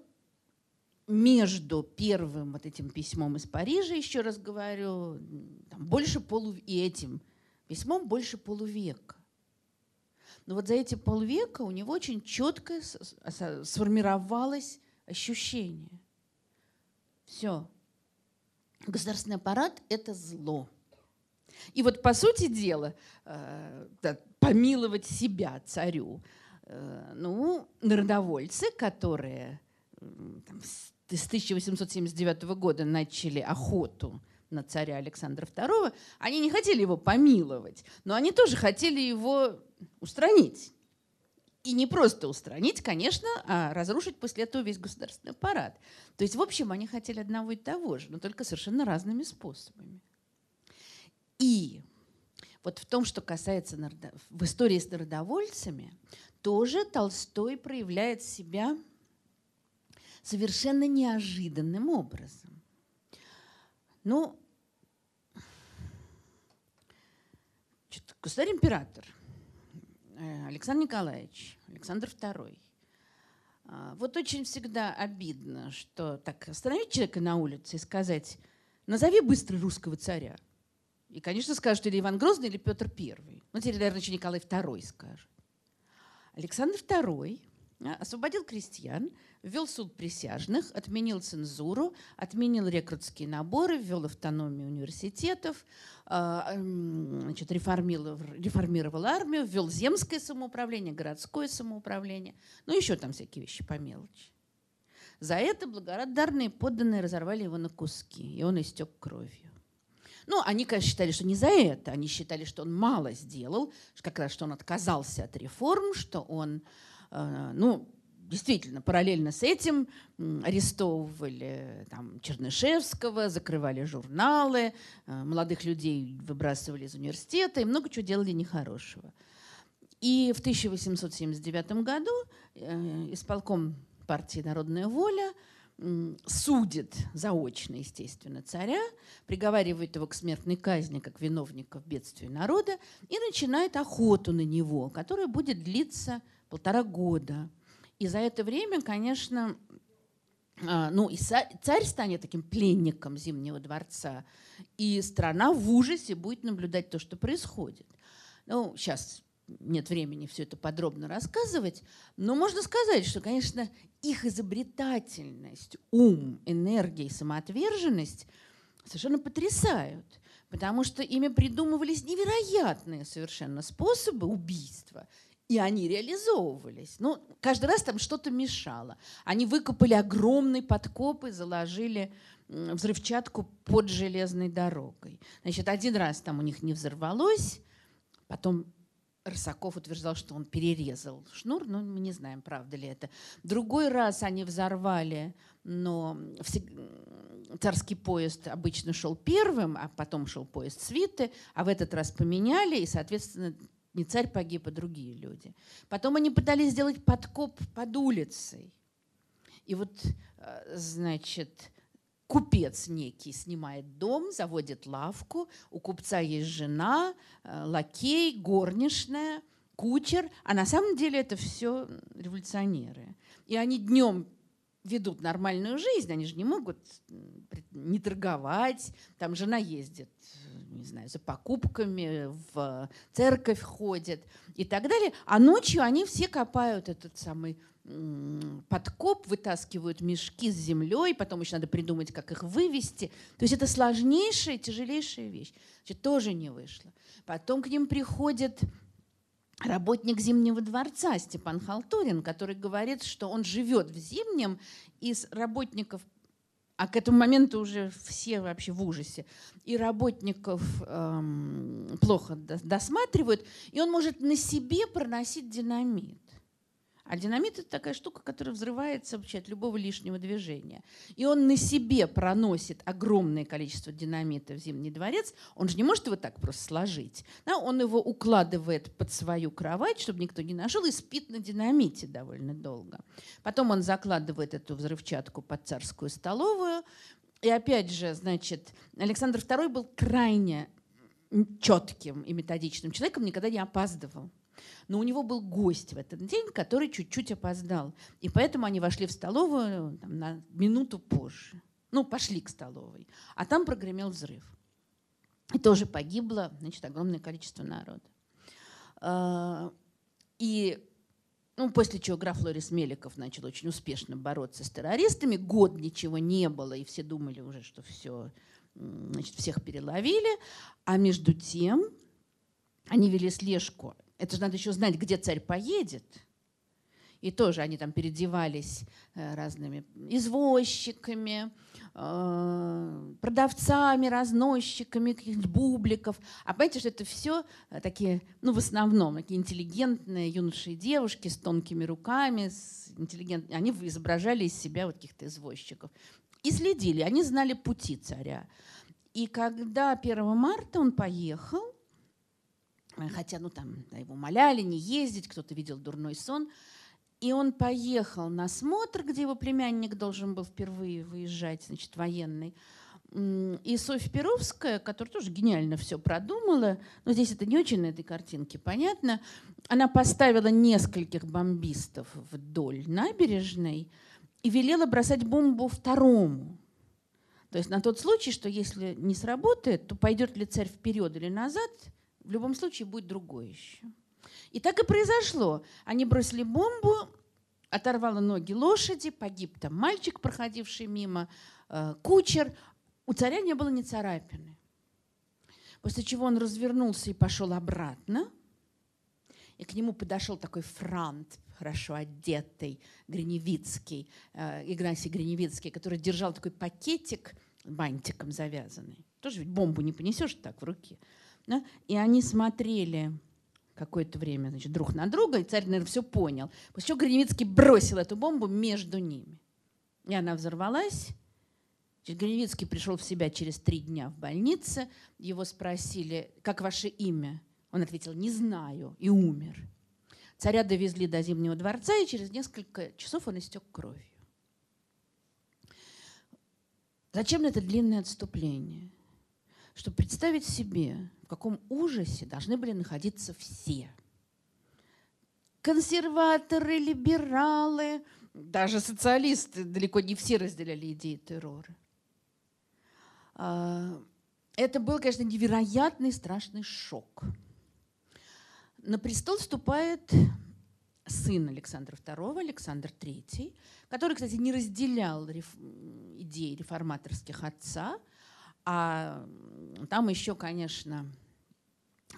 между первым вот этим письмом из Парижа, еще раз говорю, там больше полу... и этим письмом больше полувека. Но вот за эти полвека у него очень четко сформировалось ощущение. Все. Государственный аппарат – это зло. И вот, по сути дела, э, помиловать себя царю, э, ну, народовольцы, которые там, с 1879 года начали охоту на царя Александра II, они не хотели его помиловать, но они тоже хотели его устранить. И не просто устранить, конечно, а разрушить после этого весь государственный аппарат. То есть, в общем, они хотели одного и того же, но только совершенно разными способами. И вот в том, что касается народов... в истории с народовольцами, тоже Толстой проявляет себя совершенно неожиданным образом. Ну, государь-император Александр Николаевич, Александр II. А, вот очень всегда обидно, что так остановить человека на улице и сказать, назови быстро русского царя. И, конечно, скажут или Иван Грозный, или Петр I. Ну, теперь, наверное, еще Николай II скажет. Александр II освободил крестьян, ввел суд присяжных, отменил цензуру, отменил рекрутские наборы, ввел автономию университетов, а, значит, реформировал, реформировал армию, ввел земское самоуправление, городское самоуправление, ну еще там всякие вещи по мелочи. За это благодарные подданные разорвали его на куски, и он истек кровью. Ну, они, конечно, считали, что не за это. Они считали, что он мало сделал, как раз, что он отказался от реформ, что он, ну, действительно, параллельно с этим арестовывали там, Чернышевского, закрывали журналы, э, молодых людей выбрасывали из университета и много чего делали нехорошего. И в 1879 году э, исполком партии «Народная воля» судит заочно, естественно, царя, приговаривает его к смертной казни как виновника в бедствии народа и начинает охоту на него, которая будет длиться полтора года. И за это время, конечно, а, ну и царь станет таким пленником Зимнего дворца, и страна в ужасе будет наблюдать то, что происходит. Ну, сейчас нет времени все это подробно рассказывать, но можно сказать, что, конечно, их изобретательность, ум, энергия и самоотверженность совершенно потрясают, потому что ими придумывались невероятные совершенно способы убийства, и они реализовывались. Ну, каждый раз там что-то мешало. Они выкопали огромный подкоп и заложили взрывчатку под железной дорогой. Значит, один раз там у них не взорвалось, потом Рысаков утверждал, что он перерезал шнур, но мы не знаем, правда ли это. Другой раз они взорвали, но царский поезд обычно шел первым, а потом шел поезд свиты, а в этот раз поменяли, и, соответственно, не царь погиб, а другие люди. Потом они пытались сделать подкоп под улицей. И вот, э, значит, купец некий снимает дом, заводит лавку, у купца есть жена, э, лакей, горничная, кучер, а на самом деле это все революционеры. И они днем ведут нормальную жизнь, они же не могут не торговать, там жена ездит, не знаю, за покупками, в церковь ходит и так далее, а ночью они все копают этот самый подкоп, вытаскивают мешки с землей, потом еще надо придумать, как их вывести. То есть это сложнейшая, тяжелейшая вещь. Значит, тоже не вышло. Потом к ним приходит работник Зимнего дворца Степан Халтурин, который говорит, что он живет в Зимнем, из работников а к этому моменту уже все вообще в ужасе. И работников эм, плохо досматривают, и он может на себе проносить динамит. А динамит это такая штука, которая взрывается вообще от любого лишнего движения. И он на себе проносит огромное количество динамита в Зимний дворец. Он же не может его так просто сложить. Да? Он его укладывает под свою кровать, чтобы никто не нашел, и спит на динамите довольно долго. Потом он закладывает эту взрывчатку под царскую столовую. И опять же, значит, Александр II был крайне четким и методичным человеком, никогда не опаздывал. Но у него был гость в этот день, который чуть-чуть опоздал. И поэтому они вошли в столовую там, на минуту позже. Ну, пошли к столовой. А там прогремел взрыв. И тоже погибло значит, огромное количество народа. А, и ну, после чего граф Лорис Меликов начал очень успешно бороться с террористами. Год ничего не было, и все думали уже, что все, значит, всех переловили. А между тем они вели слежку это же надо еще знать, где царь поедет. И тоже они там переодевались э, разными извозчиками, э, продавцами, разносчиками каких-нибудь бубликов. А понимаете, что это все э, такие, ну, в основном, такие интеллигентные юноши и девушки с тонкими руками, с интеллигент... они изображали из себя вот каких-то извозчиков. И следили, они знали пути царя. И когда 1 марта он поехал, хотя, ну там, его умоляли не ездить, кто-то видел дурной сон. И он поехал на смотр, где его племянник должен был впервые выезжать, значит, военный. И Софья Перовская, которая тоже гениально все продумала, но здесь это не очень на этой картинке понятно, она поставила нескольких бомбистов вдоль набережной и велела бросать бомбу второму. То есть на тот случай, что если не сработает, то пойдет ли царь вперед или назад – в любом случае будет другое еще. И так и произошло. Они бросили бомбу, оторвало ноги лошади, погиб там мальчик, проходивший мимо, э, кучер. У царя не было ни царапины. После чего он развернулся и пошел обратно. И к нему подошел такой франт, хорошо одетый Гриневицкий, э, Игнасий Гриневицкий, который держал такой пакетик бантиком завязанный. Тоже ведь бомбу не понесешь так в руке. Да? И они смотрели какое-то время значит, друг на друга, и царь, наверное, все понял. После чего Гриневицкий бросил эту бомбу между ними. И она взорвалась. Гриневицкий пришел в себя через три дня в больнице. Его спросили, как ваше имя? Он ответил, не знаю, и умер. Царя довезли до Зимнего дворца, и через несколько часов он истек кровью. Зачем это длинное отступление? Чтобы представить себе, в каком ужасе должны были находиться все. Консерваторы, либералы, даже социалисты, далеко не все разделяли идеи террора. А, это был, конечно, невероятный страшный шок. На престол вступает сын Александра II, Александр III, который, кстати, не разделял реф... идеи реформаторских отца, а там еще, конечно,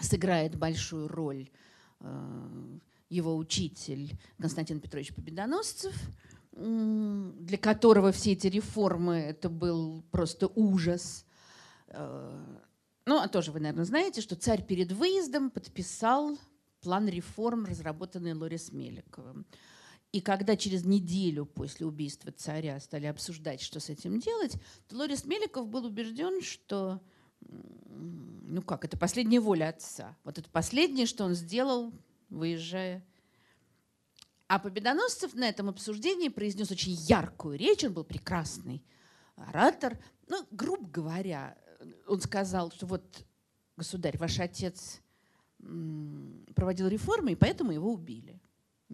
сыграет большую роль э, его учитель Константин Петрович Победоносцев, для которого все эти реформы это был просто ужас. Э, ну, а тоже вы, наверное, знаете, что царь перед выездом подписал план реформ, разработанный Лорис Меликовым. И когда через неделю после убийства царя стали обсуждать, что с этим делать, то Лорис Меликов был убежден, что ну как, это последняя воля отца. Вот это последнее, что он сделал, выезжая. А Победоносцев на этом обсуждении произнес очень яркую речь, он был прекрасный оратор. Ну, грубо говоря, он сказал, что вот, государь, ваш отец проводил реформы, и поэтому его убили.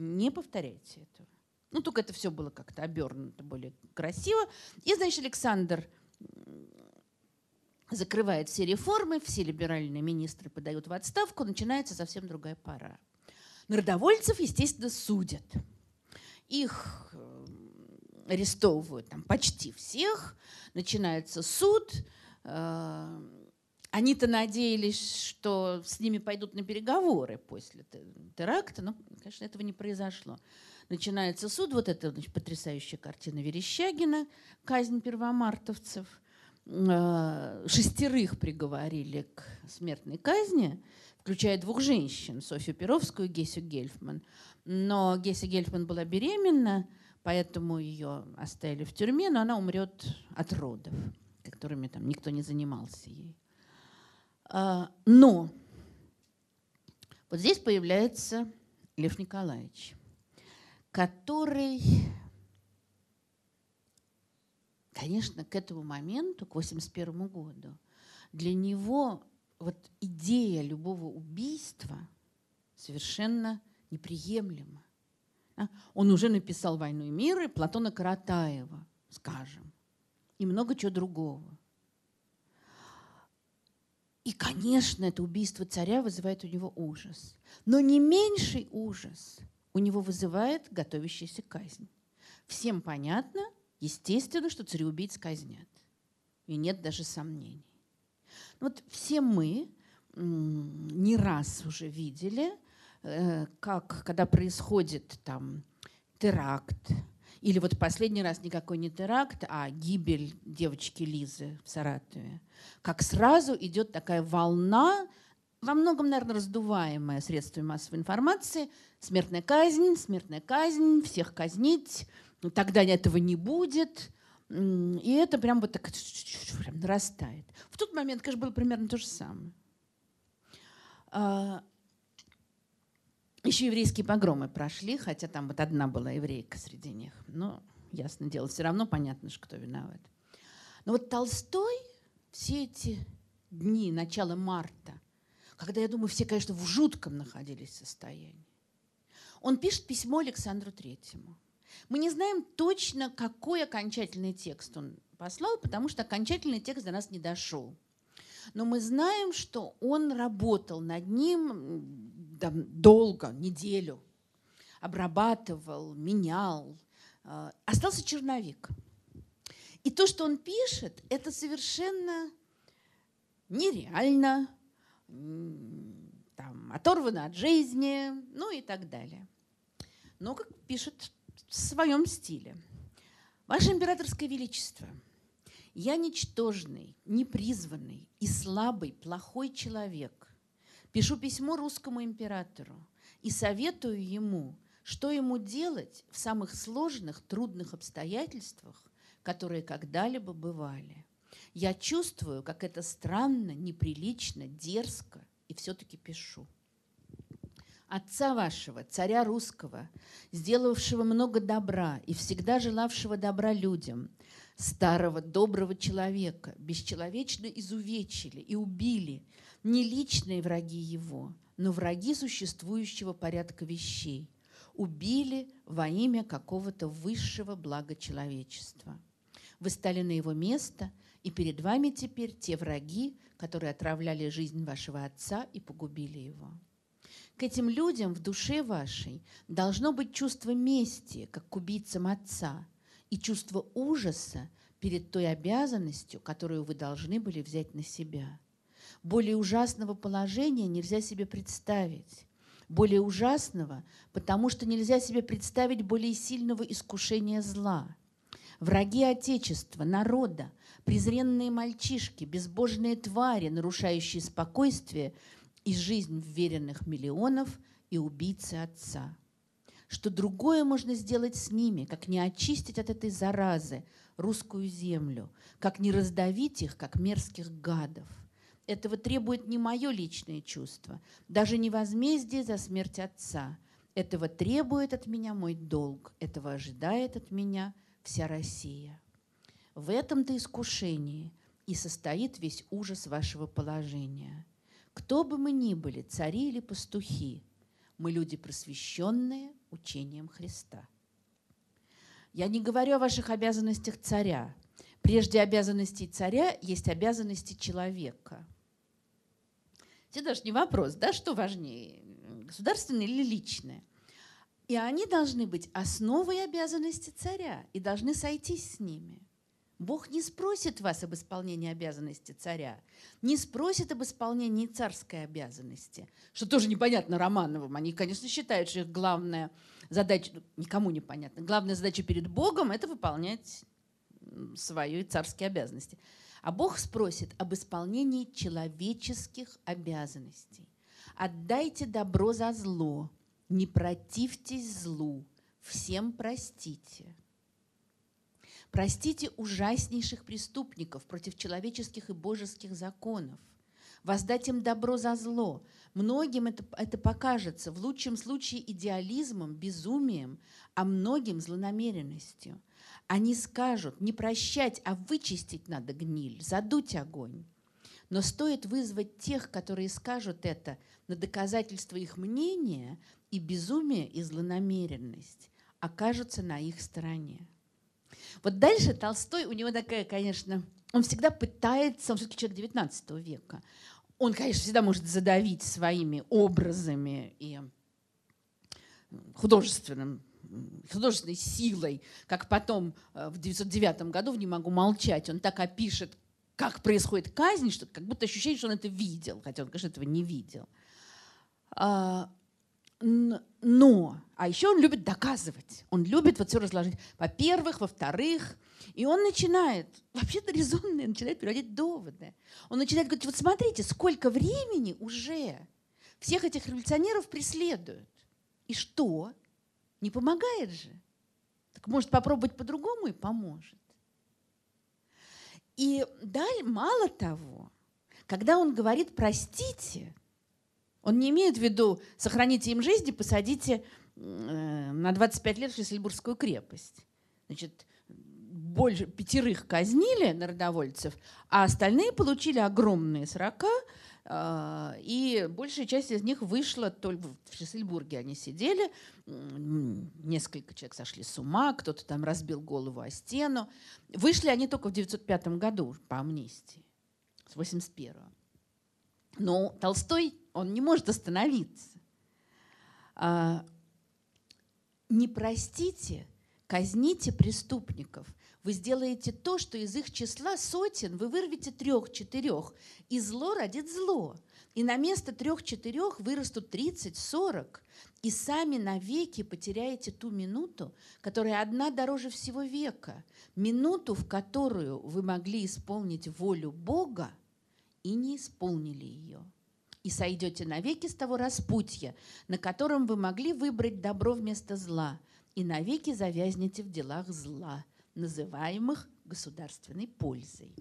Не повторяйте этого. Ну, только это все было как-то обернуто более красиво. И, значит, Александр закрывает все реформы, все либеральные министры подают в отставку, начинается совсем другая пора. Народовольцев, естественно, судят. Их э, арестовывают там, почти всех, начинается суд, э, они-то надеялись, что с ними пойдут на переговоры после теракта, но, конечно, этого не произошло. Начинается суд, вот эта значит, потрясающая картина Верещагина, казнь первомартовцев. Э, шестерых приговорили к смертной казни, включая двух женщин, Софью Перовскую и Гесю Гельфман. Но Геся Гельфман была беременна, поэтому ее оставили в тюрьме, но она умрет от родов, которыми там никто не занимался ей. А, но вот здесь появляется Лев Николаевич, который, конечно, к этому моменту, к 1981 году, для него вот идея любого убийства совершенно неприемлема. А, он уже написал «Войну и мир» и Платона Каратаева, скажем, и много чего другого. И, конечно, это убийство царя вызывает у него ужас. Но не меньший ужас у него вызывает готовящаяся казнь. Всем понятно, естественно, что цареубийц казнят. И нет даже сомнений. Вот все мы не раз уже видели, э, как когда происходит там теракт, или вот последний раз никакой не теракт, а гибель девочки Лизы в Саратове. Как сразу идет такая волна, во многом, наверное, раздуваемая средствами массовой информации. Смертная казнь, смертная казнь, всех казнить. Ну, тогда этого не будет. И это прям вот так прям нарастает. В тот момент, конечно, было примерно то же самое. Еще еврейские погромы прошли, хотя там вот одна была еврейка среди них. Но, ясно дело, все равно понятно, что кто виноват. Но вот Толстой все эти дни, начала марта, когда, я думаю, все, конечно, в жутком находились состоянии, он пишет письмо Александру Третьему. Мы не знаем точно, какой окончательный текст он послал, потому что окончательный текст до нас не дошел. Но мы знаем, что он работал над ним там, долго, неделю, обрабатывал, менял. А, остался черновик. И то, что он пишет, это совершенно нереально, там, оторвано от жизни, ну и так далее. но как пишет в своем стиле. Ваше императорское величество, я ничтожный, непризванный и слабый, плохой человек. Пишу письмо русскому императору и советую ему, что ему делать в самых сложных, трудных обстоятельствах, которые когда-либо бывали. Я чувствую, как это странно, неприлично, дерзко, и все-таки пишу. Отца вашего, царя русского, сделавшего много добра и всегда желавшего добра людям, старого доброго человека, бесчеловечно изувечили и убили не личные враги его, но враги существующего порядка вещей, убили во имя какого-то высшего блага человечества. Вы стали на его место, и перед вами теперь те враги, которые отравляли жизнь вашего отца и погубили его. К этим людям в душе вашей должно быть чувство мести, как к убийцам отца, и чувство ужаса перед той обязанностью, которую вы должны были взять на себя. Более ужасного положения нельзя себе представить. Более ужасного, потому что нельзя себе представить более сильного искушения зла. Враги Отечества, народа, презренные мальчишки, безбожные твари, нарушающие спокойствие и жизнь вверенных миллионов и убийцы отца. Что другое можно сделать с ними, как не очистить от этой заразы русскую землю, как не раздавить их, как мерзких гадов. Этого требует не мое личное чувство, даже не возмездие за смерть отца. Этого требует от меня мой долг, этого ожидает от меня вся Россия. В этом-то искушении и состоит весь ужас вашего положения. Кто бы мы ни были, цари или пастухи, мы люди просвещенные учением Христа. Я не говорю о ваших обязанностях царя. Прежде обязанностей царя есть обязанности человека. Это даже не вопрос, да, что важнее, государственное или личное. И они должны быть основой обязанности царя и должны сойтись с ними – Бог не спросит вас об исполнении обязанности царя, не спросит об исполнении царской обязанности, что тоже непонятно Романовым. Они, конечно, считают, что их главная задача, ну, никому не понятно, главная задача перед Богом – это выполнять свои царские обязанности. А Бог спросит об исполнении человеческих обязанностей. Отдайте добро за зло, не противьтесь злу, всем простите – Простите ужаснейших преступников против человеческих и божеских законов. Воздать им добро за зло. Многим это, это покажется в лучшем случае идеализмом, безумием, а многим злонамеренностью. Они скажут, не прощать, а вычистить надо гниль, задуть огонь. Но стоит вызвать тех, которые скажут это на доказательство их мнения, и безумие, и злонамеренность окажутся на их стороне. Вот дальше Толстой, у него такая, конечно, он всегда пытается, он все-таки человек 19 века, он, конечно, всегда может задавить своими образами и художественным художественной силой, как потом э, в 1909 году в «Не могу молчать» он так опишет, как происходит казнь, что как будто ощущение, что он это видел, хотя он, конечно, этого не видел. А, но, а еще он любит доказывать. Он любит вот все разложить. Во-первых, во-вторых. И он начинает, вообще-то резонные, начинает приводить доводы. Он начинает говорить, вот смотрите, сколько времени уже всех этих революционеров преследуют. И что? Не помогает же. Так может попробовать по-другому и поможет. И далее, мало того, когда он говорит «простите», он не имеет в виду сохраните им жизнь и посадите э, на 25 лет в Шлиссельбургскую крепость. Значит, больше пятерых казнили народовольцев, а остальные получили огромные срока, и большая часть из них вышла только в Шлиссельбурге. Они сидели, несколько человек сошли с ума, кто-то там разбил голову о стену. Вышли они только в 905 году по амнистии, с 81 -го. Но Толстой он не может остановиться. А, не простите, казните преступников. Вы сделаете то, что из их числа сотен вы вырвете трех-четырех, и зло родит зло. И на место трех-четырех вырастут тридцать, сорок, и сами навеки потеряете ту минуту, которая одна дороже всего века, минуту, в которую вы могли исполнить волю Бога и не исполнили ее. И сойдете навеки с того распутья, на котором вы могли выбрать добро вместо зла, и навеки завязнете в делах зла, называемых государственной пользой.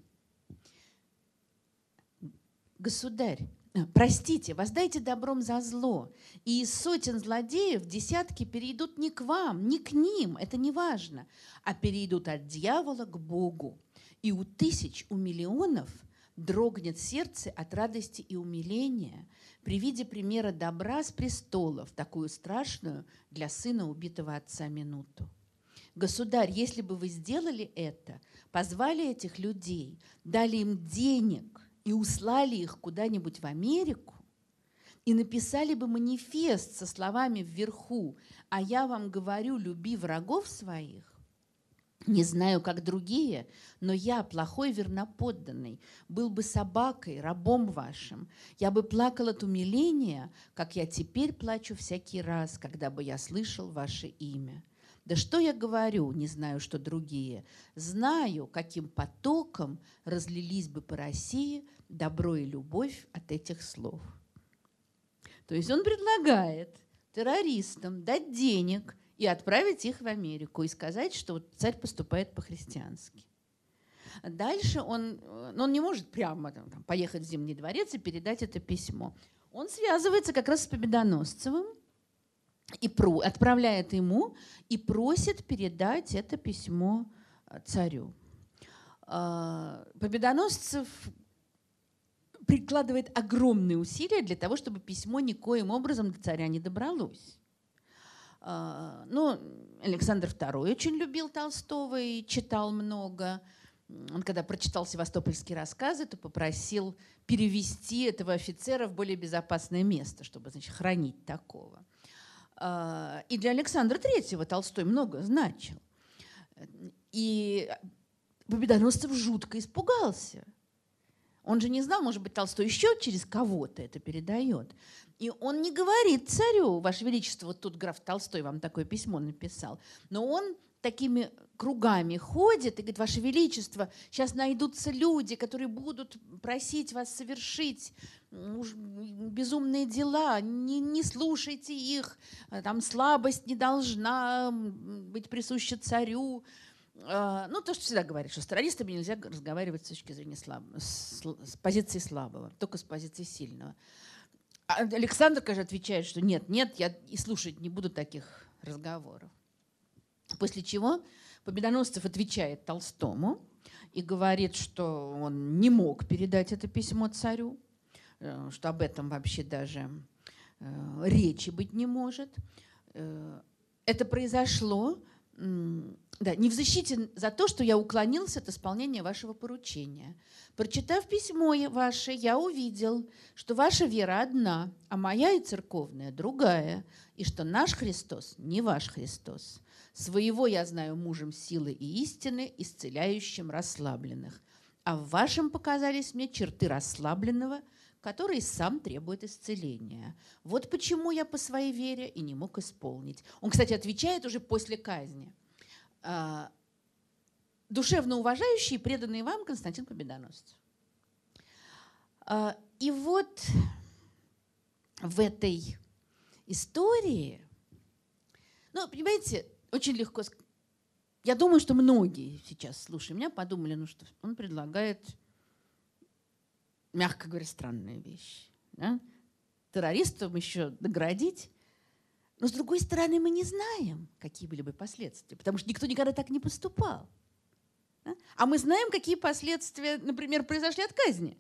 Государь, э, простите, воздайте добром за зло, и из сотен злодеев десятки перейдут не к вам, не к ним, это не важно, а перейдут от дьявола к Богу. И у тысяч, у миллионов дрогнет сердце от радости и умиления при виде примера добра с престолов, такую страшную для сына убитого отца минуту. Государь, если бы вы сделали это, позвали этих людей, дали им денег и услали их куда-нибудь в Америку, и написали бы манифест со словами вверху «А я вам говорю, люби врагов своих», не знаю, как другие, но я, плохой верноподданный, был бы собакой, рабом вашим. Я бы плакал от умиления, как я теперь плачу всякий раз, когда бы я слышал ваше имя. Да что я говорю, не знаю, что другие. Знаю, каким потоком разлились бы по России добро и любовь от этих слов. То есть он предлагает террористам дать денег и отправить их в Америку и сказать, что вот царь поступает по-христиански. Дальше он, ну, он не может прямо там, поехать в Зимний дворец и передать это письмо. Он связывается как раз с Победоносцевым, и про, отправляет ему и просит передать это письмо э, царю. А, Победоносцев прикладывает огромные усилия для того, чтобы письмо никоим образом до царя не добралось. А, ну, Александр II очень любил Толстого и читал много. Он, когда прочитал севастопольские рассказы, то попросил перевести этого офицера в более безопасное место, чтобы значит, хранить такого. А, и для Александра Третьего Толстой много значил. И Победоносцев жутко испугался. Он же не знал, может быть, Толстой еще через кого-то это передает. И он не говорит царю, Ваше Величество, вот тут граф Толстой вам такое письмо написал, но он такими кругами ходит и говорит, Ваше Величество, сейчас найдутся люди, которые будут просить вас совершить безумные дела, не, не слушайте их, там слабость не должна быть присуща царю. А, ну, то, что всегда говорят, что с террористами нельзя разговаривать с точки зрения слаб... с, с позиции слабого, только с позиции сильного. А Александр, конечно, отвечает, что нет, нет, я и слушать не буду таких разговоров. После чего Победоносцев отвечает Толстому и говорит, что он не мог передать это письмо царю, э, что об этом вообще даже э, речи быть не может. Э, это произошло да, не в защите за то, что я уклонился от исполнения вашего поручения. Прочитав письмо ваше, я увидел, что ваша вера одна, а моя и церковная другая, и что наш Христос не ваш Христос. Своего я знаю мужем силы и истины, исцеляющим расслабленных. А в вашем показались мне черты расслабленного, который сам требует исцеления. Вот почему я по своей вере и не мог исполнить. Он, кстати, отвечает уже после казни. А, душевно уважающий и преданный вам Константин Победоносцев. А, и вот в этой истории, ну, понимаете, очень легко... Я думаю, что многие сейчас, слушая меня, подумали, ну что, он предлагает, мягко говоря, странные вещи. Да? Террористам еще наградить, но с другой стороны, мы не знаем, какие были бы последствия, потому что никто никогда так не поступал. А мы знаем, какие последствия, например, произошли от казни.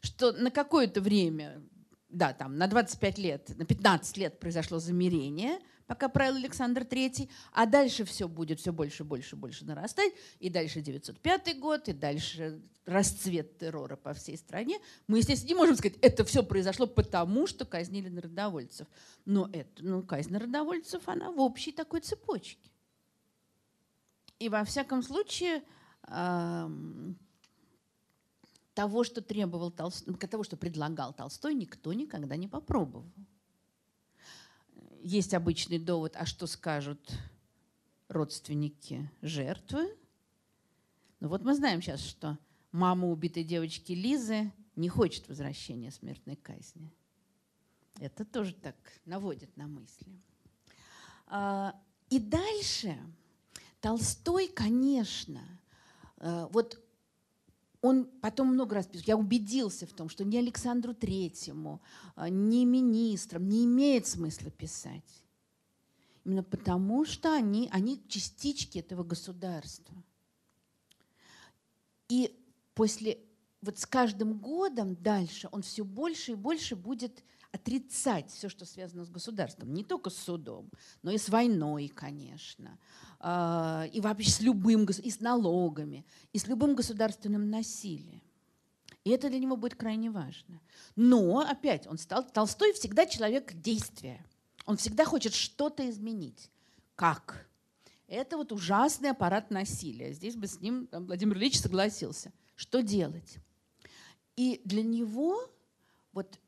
Что на какое-то время, да, там, на 25 лет, на 15 лет произошло замерение – пока правил Александр III, а дальше все будет все больше, больше, больше нарастать, и дальше 905 год, и дальше расцвет террора по всей стране. Мы, естественно, не можем сказать, это все произошло потому, что казнили народовольцев. Но это, ну, казнь народовольцев, она в общей такой цепочке. И во всяком случае, того, что требовал Толстой, того, что предлагал Толстой, никто никогда не попробовал. Есть обычный довод, а что скажут родственники жертвы? Ну вот мы знаем сейчас, что мама убитой девочки Лизы не хочет возвращения смертной казни. Это тоже так наводит на мысли. А, и дальше Толстой, конечно, э, вот он потом много раз пишет, я убедился в том, что ни Александру Третьему, а, ни министрам не имеет смысла писать. Именно потому, что они, они частички этого государства. И после, вот с каждым годом дальше он все больше и больше будет отрицать все, что связано с государством. Не только с судом, но и с войной, конечно. А, и вообще с любым, и с налогами, и с любым государственным насилием. И это для него будет крайне важно. Но, опять, он стал, Толстой всегда человек действия. Он всегда хочет что-то изменить. Как? Это вот ужасный аппарат насилия. Здесь бы с ним там, Владимир Ильич согласился. Что делать? И для него вот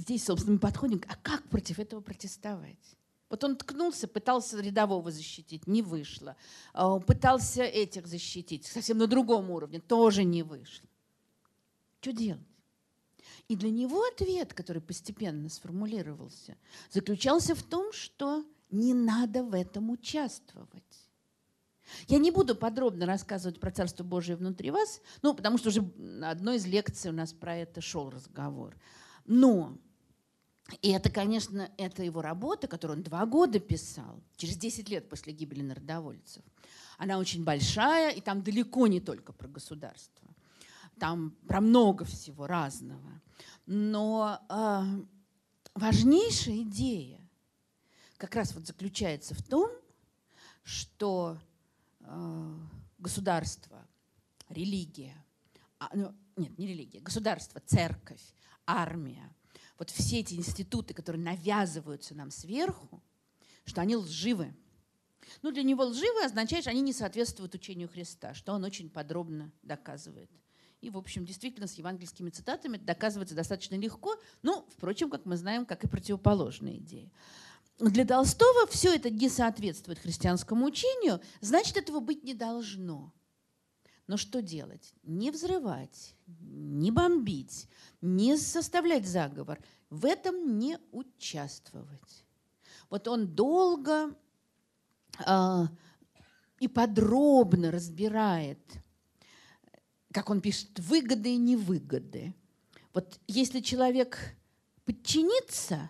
здесь, собственно, мы подходим, а как против этого протестовать? Вот он ткнулся, пытался рядового защитить, не вышло. А, пытался этих защитить, совсем на другом уровне, тоже не вышло. Что делать? И для него ответ, который постепенно сформулировался, заключался в том, что не надо в этом участвовать. Я не буду подробно рассказывать про Царство Божие внутри вас, ну, потому что уже на одной из лекций у нас про это шел разговор. Но и это, конечно, это его работа, которую он два года писал, через 10 лет после гибели народовольцев. Она очень большая, и там далеко не только про государство. Там про много всего разного. Но э, важнейшая идея как раз вот заключается в том, что э, государство, религия, а, ну, нет, не религия, государство, церковь, армия – вот все эти институты, которые навязываются нам сверху, что они лживы. Ну, для него лживы означает, что они не соответствуют учению Христа, что он очень подробно доказывает. И, в общем, действительно, с евангельскими цитатами доказывается достаточно легко, ну, впрочем, как мы знаем, как и противоположные идеи. Для Толстого все это не соответствует христианскому учению, значит, этого быть не должно. Но что делать? Не взрывать, не бомбить, не составлять заговор. В этом не участвовать. Вот он долго э, и подробно разбирает, как он пишет, выгоды и невыгоды. Вот если человек подчинится,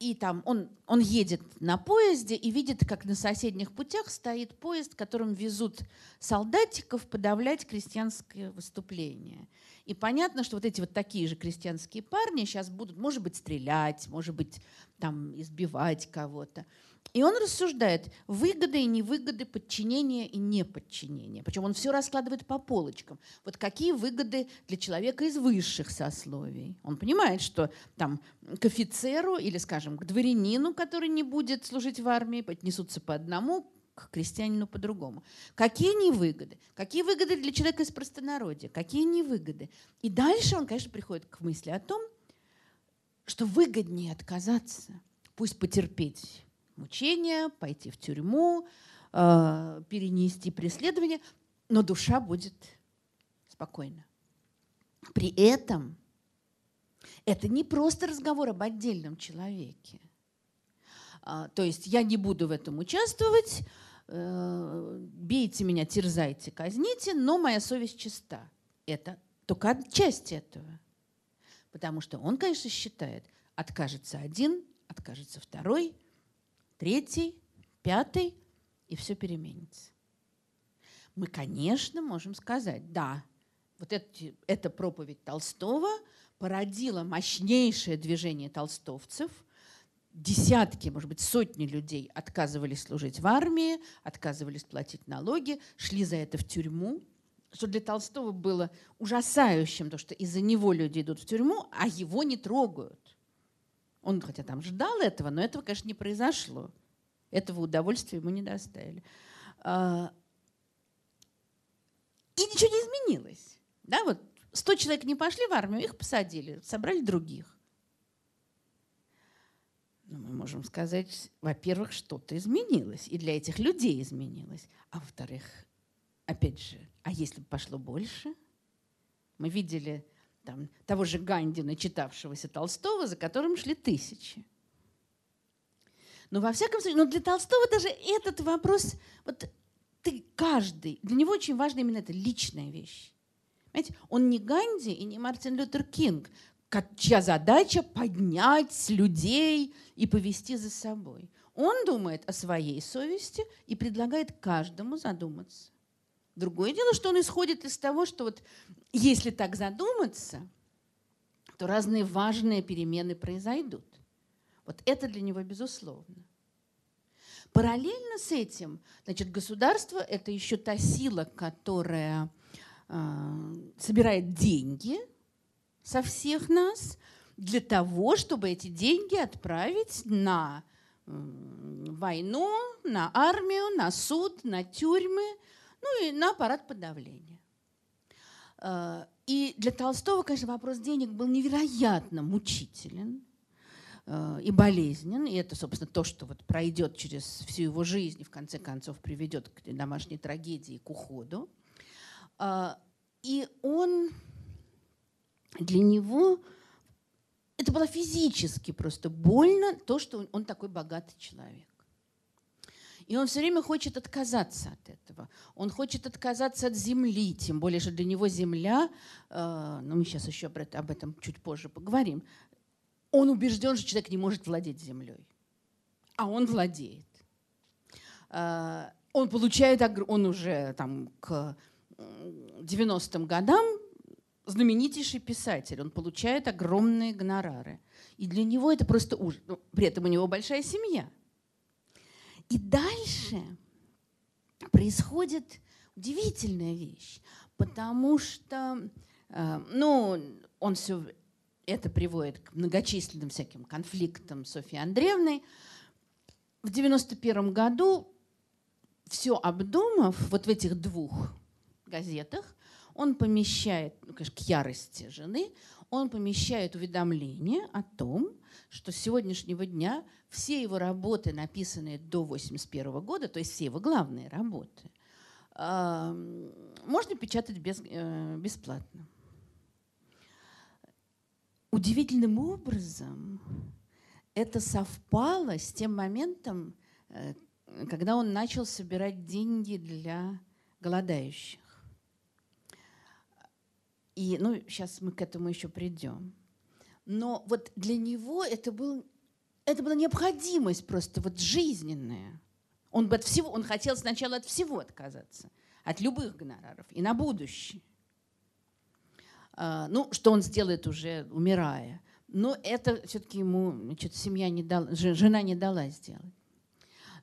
и там он, он едет на поезде и видит, как на соседних путях стоит поезд, которым везут солдатиков подавлять крестьянское выступление. И понятно, что вот эти вот такие же крестьянские парни сейчас будут, может быть, стрелять, может быть, там, избивать кого-то. И он рассуждает выгоды и невыгоды подчинения и неподчинения. Причем он все раскладывает по полочкам. Вот какие выгоды для человека из высших сословий. Он понимает, что там к офицеру или, скажем, к дворянину, который не будет служить в армии, поднесутся по одному, к крестьянину по-другому. Какие невыгоды? Какие выгоды для человека из простонародья? Какие невыгоды? И дальше он, конечно, приходит к мысли о том, что выгоднее отказаться, пусть потерпеть мучения, пойти в тюрьму, э, перенести преследование, но душа будет спокойна. При этом это не просто разговор об отдельном человеке. А, то есть я не буду в этом участвовать, э, бейте меня, терзайте, казните, но моя совесть чиста. Это только часть этого. Потому что он, конечно, считает, откажется один, откажется второй – третий, пятый, и все переменится. Мы, конечно, можем сказать, да, вот эти, эта проповедь Толстого породила мощнейшее движение толстовцев. Десятки, может быть, сотни людей отказывались служить в армии, отказывались платить налоги, шли за это в тюрьму, что для Толстого было ужасающим, то, что из-за него люди идут в тюрьму, а его не трогают. Он хотя там ждал этого, но этого, конечно, не произошло. Этого удовольствия ему не доставили. А, И ничего не изменилось. Да, вот 100 человек не пошли в армию, их посадили, собрали других. Но мы можем сказать, во-первых, что-то изменилось, и для этих людей изменилось. А во-вторых, опять же, а если бы пошло больше? Мы видели там, того же Ганди, начитавшегося Толстого, за которым шли тысячи. Но во всяком случае, но для Толстого даже этот вопрос, вот ты каждый, для него очень важна именно эта личная вещь. Понимаете, он не Ганди и не Мартин Лютер Кинг, чья задача поднять людей и повести за собой. Он думает о своей совести и предлагает каждому задуматься. Другое дело, что он исходит из того, что вот если так задуматься, то разные важные перемены произойдут. Вот это для него безусловно. Параллельно с этим, значит, государство – это еще та сила, которая э, собирает деньги со всех нас для того, чтобы эти деньги отправить на э, войну, на армию, на суд, на тюрьмы, ну и на аппарат подавления. Э, и для Толстого, конечно, вопрос денег был невероятно мучителен э, и болезнен. И это, собственно, то, что вот пройдет через всю его жизнь и в конце концов приведет к домашней трагедии, к уходу. Э, и он для него это было физически просто больно, то, что он такой богатый человек. И он все время хочет отказаться от этого. Он хочет отказаться от земли, тем более, что для него земля, э, ну мы сейчас еще об этом чуть позже поговорим, он убежден, что человек не может владеть землей. А он владеет. Э, он получает, он уже там к 90-м годам знаменитейший писатель, он получает огромные гонорары. И для него это просто ужас. Ну, при этом у него большая семья – и дальше происходит удивительная вещь, потому что, э, ну, он все это приводит к многочисленным всяким конфликтам с Софьей Андреевной. В 91 году, все обдумав, вот в этих двух газетах, он помещает, ну, конечно, к ярости жены, он помещает уведомление о том, что с сегодняшнего дня все его работы, написанные до 1981 года, то есть все его главные работы, можно печатать без, э, бесплатно. Удивительным образом это совпало с тем моментом, э, когда он начал собирать деньги для голодающих. И, ну, сейчас мы к этому еще придем. Но вот для него это, был, это была необходимость просто вот жизненная. Он, бы от всего, он хотел сначала от всего отказаться, от любых гонораров и на будущее. А, ну, что он сделает уже умирая. Но это все-таки ему значит, семья не дала, жена не дала сделать.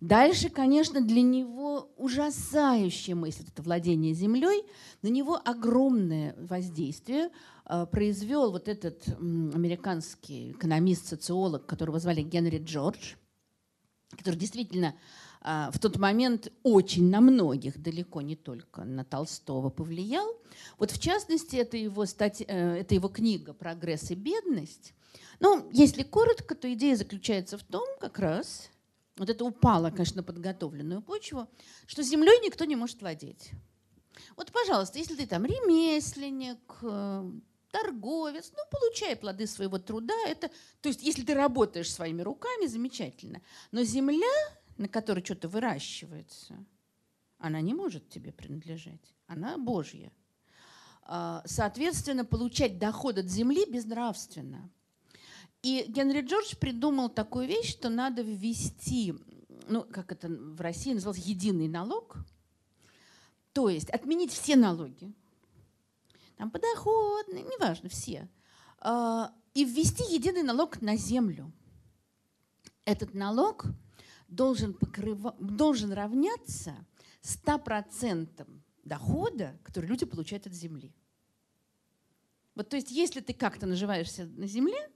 Дальше, конечно, для него ужасающая мысль, это владение землей, на него огромное воздействие э, произвел вот этот американский экономист-социолог, которого звали Генри Джордж, который действительно э, в тот момент очень на многих, далеко не только на Толстого, повлиял. Вот в частности, это его, статья, э, это его книга «Прогресс и бедность». Ну, если коротко, то идея заключается в том, как раз, вот это упало, конечно, подготовленную почву, что землей никто не может владеть. Вот, пожалуйста, если ты там ремесленник, э, торговец, ну, получай плоды своего труда. Это, то есть, если ты работаешь своими руками, замечательно. Но земля, на которой что-то выращивается, она не может тебе принадлежать. Она Божья. А, соответственно, получать доход от земли безнравственно. И Генри Джордж придумал такую вещь, что надо ввести, ну, как это в России называлось, единый налог. То есть отменить все налоги. Там подоходные, неважно, все. А, и ввести единый налог на землю. Этот налог должен, покрыва, должен равняться 100% дохода, который люди получают от земли. Вот, то есть, если ты как-то наживаешься на земле,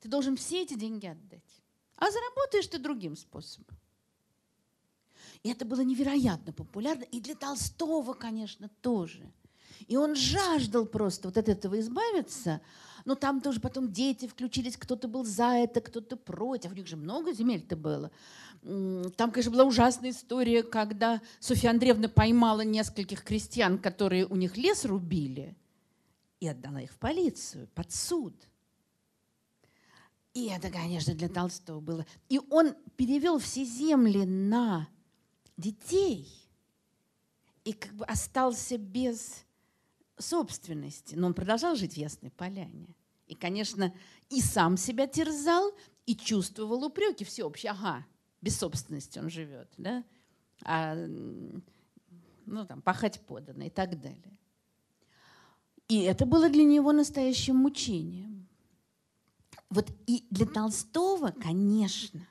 ты должен все эти деньги отдать. А заработаешь ты другим способом. И это было невероятно популярно. И для Толстого, конечно, тоже. И он жаждал просто вот от этого избавиться. Но там тоже потом дети включились, кто-то был за это, кто-то против. У них же много земель-то было. Там, конечно, была ужасная история, когда Софья Андреевна поймала нескольких крестьян, которые у них лес рубили, и отдала их в полицию, под суд. И это, конечно, для Толстого было. И он перевел все земли на детей и как бы остался без собственности. Но он продолжал жить в Ясной Поляне. И, конечно, и сам себя терзал, и чувствовал упреки всеобщие. Ага, без собственности он живет, да? А, ну, там, пахать подано и так далее. И это было для него настоящим мучением. Вот и для Толстого, конечно,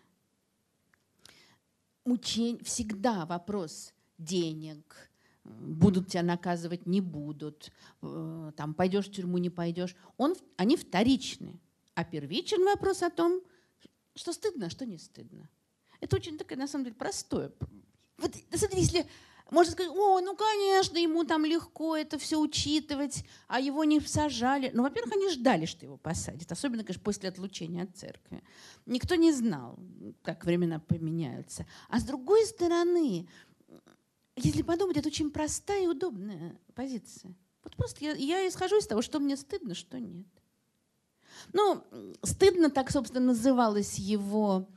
мучение всегда вопрос денег, будут тебя наказывать, не будут, э, там пойдешь в тюрьму, не пойдешь. Он, они вторичны. А первичен вопрос о том, что стыдно, а что не стыдно. Это очень такое, на самом деле, простое. Вот, смотри, если можно сказать, о, ну, конечно, ему там легко это все учитывать, а его не сажали. Ну, во-первых, они ждали, что его посадят, особенно, конечно, после отлучения от церкви. Никто не знал, как времена поменяются. А с другой стороны, если подумать, это очень простая и удобная позиция. Вот просто я, я исхожу из того, что мне стыдно, что нет. Ну, стыдно так, собственно, называлась его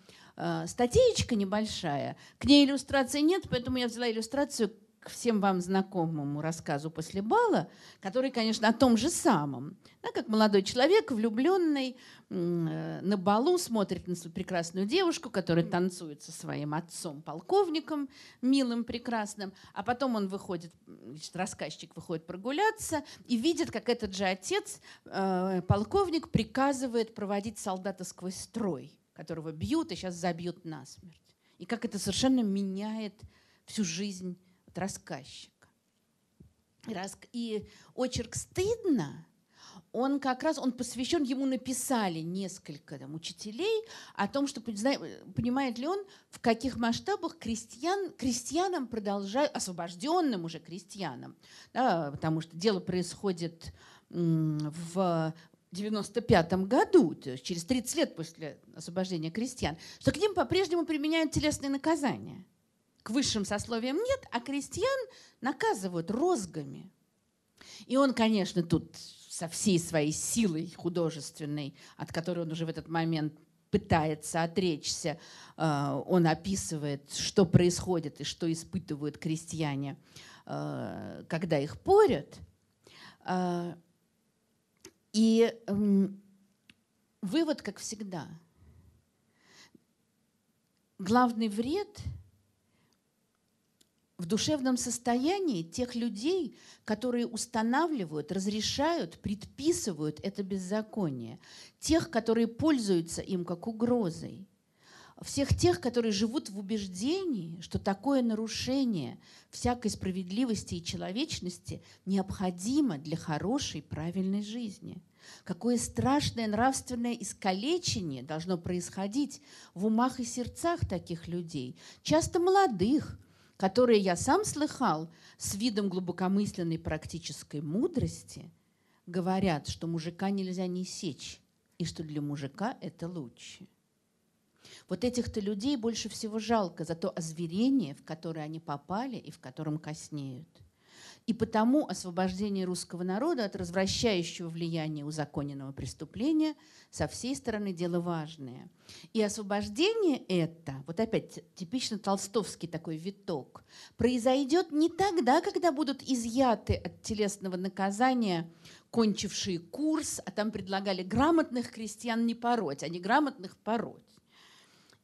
статейка небольшая. К ней иллюстрации нет, поэтому я взяла иллюстрацию к всем вам знакомому рассказу «После бала», который, конечно, о том же самом. Да, как молодой человек, влюбленный, э, на балу смотрит на свою прекрасную девушку, которая танцует со своим отцом-полковником, милым, прекрасным, а потом он выходит, значит, рассказчик выходит прогуляться и видит, как этот же отец, э, полковник, приказывает проводить солдата сквозь строй, которого бьют и сейчас забьют насмерть. И как это совершенно меняет всю жизнь рассказчика. И очерк «Стыдно» он как раз он посвящен, ему написали несколько там, учителей о том, что понимает ли он, в каких масштабах крестьян, крестьянам продолжают, освобожденным уже крестьянам, да, потому что дело происходит в 95 году, то есть через 30 лет после освобождения крестьян, что к ним по-прежнему применяют телесные наказания – к высшим сословиям нет, а крестьян наказывают розгами. И он, конечно, тут со всей своей силой художественной, от которой он уже в этот момент пытается отречься, э, он описывает, что происходит и что испытывают крестьяне, э, когда их порят. И вывод, как всегда, главный вред – в душевном состоянии тех людей, которые устанавливают, разрешают, предписывают это беззаконие, тех, которые пользуются им как угрозой, всех тех, которые живут в убеждении, что такое нарушение всякой справедливости и человечности необходимо для хорошей, правильной жизни. Какое страшное нравственное искалечение должно происходить в умах и сердцах таких людей, часто молодых, которые я сам слыхал с видом глубокомысленной практической мудрости, говорят, что мужика нельзя не сечь, и что для мужика это лучше. Вот этих-то людей больше всего жалко за то озверение, в которое они попали и в котором коснеют. И потому освобождение русского народа от развращающего влияния узаконенного преступления со всей стороны дело важное. И освобождение это, вот опять типично толстовский такой виток, произойдет не тогда, когда будут изъяты от телесного наказания кончившие курс, а там предлагали грамотных крестьян не пороть, а не грамотных пороть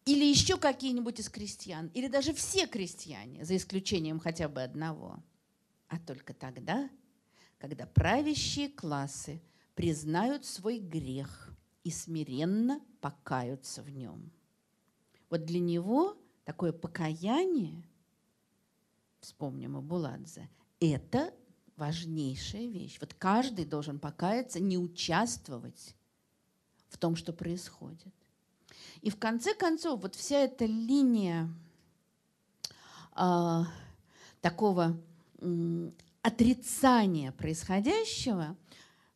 или еще какие-нибудь из крестьян, или даже все крестьяне, за исключением хотя бы одного – а только тогда, когда правящие классы признают свой грех и смиренно покаются в нем. Вот для него такое покаяние, вспомним о Буладзе, это важнейшая вещь. Вот каждый должен покаяться, не участвовать в том, что происходит. И в конце концов, вот вся эта линия э, такого э, отрицания происходящего,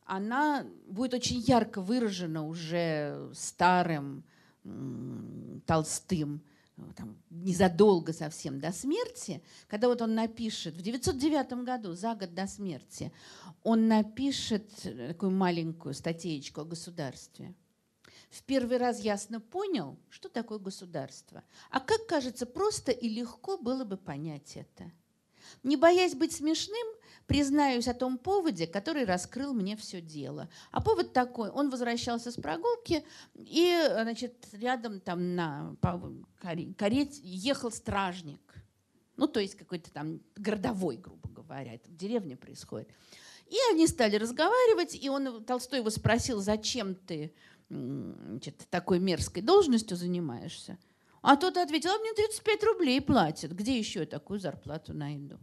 она будет очень ярко выражена уже старым э, Толстым там, незадолго совсем до смерти, когда вот он напишет, в 909 году, за год до смерти, он напишет такую маленькую статейку о государстве. В первый раз ясно понял, что такое государство. А как кажется, просто и легко было бы понять это. Не боясь быть смешным, признаюсь о том поводе, который раскрыл мне все дело. А повод такой, он возвращался с прогулки, и значит, рядом там на карете ехал стражник. Ну, то есть какой-то там городовой, грубо говоря, это в деревне происходит. И они стали разговаривать, и он, Толстой его спросил, зачем ты значит, такой мерзкой должностью занимаешься? А тот ответил, а мне 35 рублей платят. Где еще я такую зарплату найду?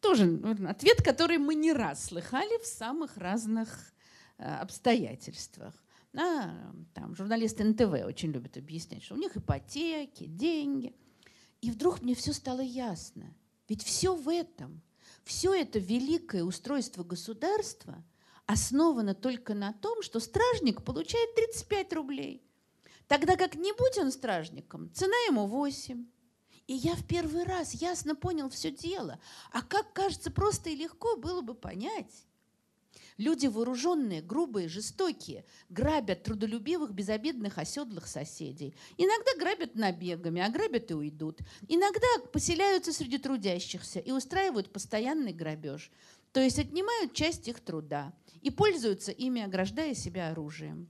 Тоже ответ, который мы не раз слыхали в самых разных э, обстоятельствах. А, там, журналисты НТВ очень любят объяснять, что у них ипотеки, деньги. И вдруг мне все стало ясно. Ведь все в этом, все это великое устройство государства основано только на том, что стражник получает 35 рублей. Тогда как не будь он стражником, цена ему 8. И я в первый раз ясно понял все дело. А как, кажется, просто и легко было бы понять. Люди вооруженные, грубые, жестокие, грабят трудолюбивых, безобидных, оседлых соседей. Иногда грабят набегами, а грабят и уйдут. Иногда поселяются среди трудящихся и устраивают постоянный грабеж. То есть отнимают часть их труда и пользуются ими, ограждая себя оружием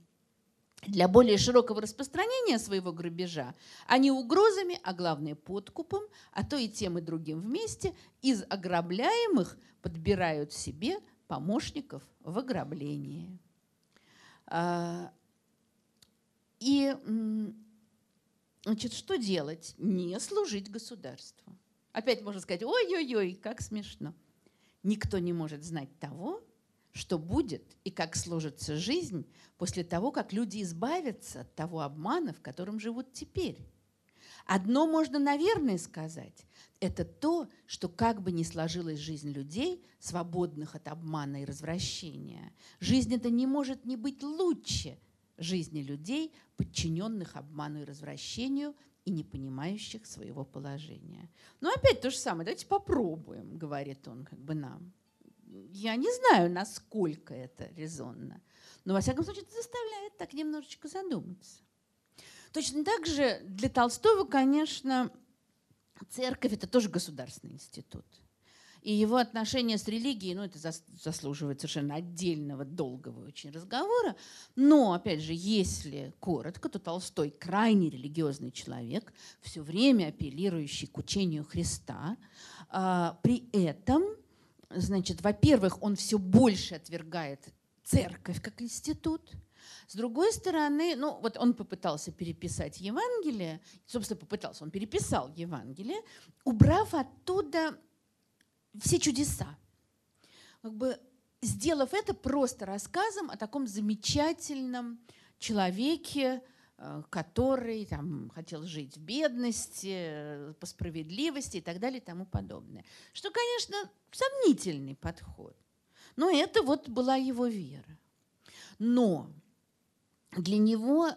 для более широкого распространения своего грабежа, они угрозами, а главное подкупом, а то и тем и другим вместе, из ограбляемых подбирают себе помощников в ограблении. А, и значит, что делать? Не служить государству. Опять можно сказать, ой-ой-ой, как смешно. Никто не может знать того, что будет и как сложится жизнь после того, как люди избавятся от того обмана, в котором живут теперь. Одно можно, наверное, сказать. Это то, что как бы ни сложилась жизнь людей, свободных от обмана и развращения, жизнь это не может не быть лучше жизни людей, подчиненных обману и развращению и не понимающих своего положения. Но опять то же самое. Давайте попробуем, говорит он как бы нам я не знаю, насколько это резонно. Но, во всяком случае, это заставляет так немножечко задуматься. Точно так же для Толстого, конечно, церковь – это тоже государственный институт. И его отношения с религией, ну, это заслуживает совершенно отдельного, долгого очень разговора. Но, опять же, если коротко, то Толстой крайне религиозный человек, все время апеллирующий к учению Христа. А, при этом значит, во-первых, он все больше отвергает церковь как институт. С другой стороны, ну вот он попытался переписать Евангелие, собственно, попытался, он переписал Евангелие, убрав оттуда все чудеса. Как бы сделав это просто рассказом о таком замечательном человеке, Э, который там, хотел жить в бедности, э, по справедливости и так далее и тому подобное. Что, конечно, сомнительный подход. Но это вот была его вера. Но для него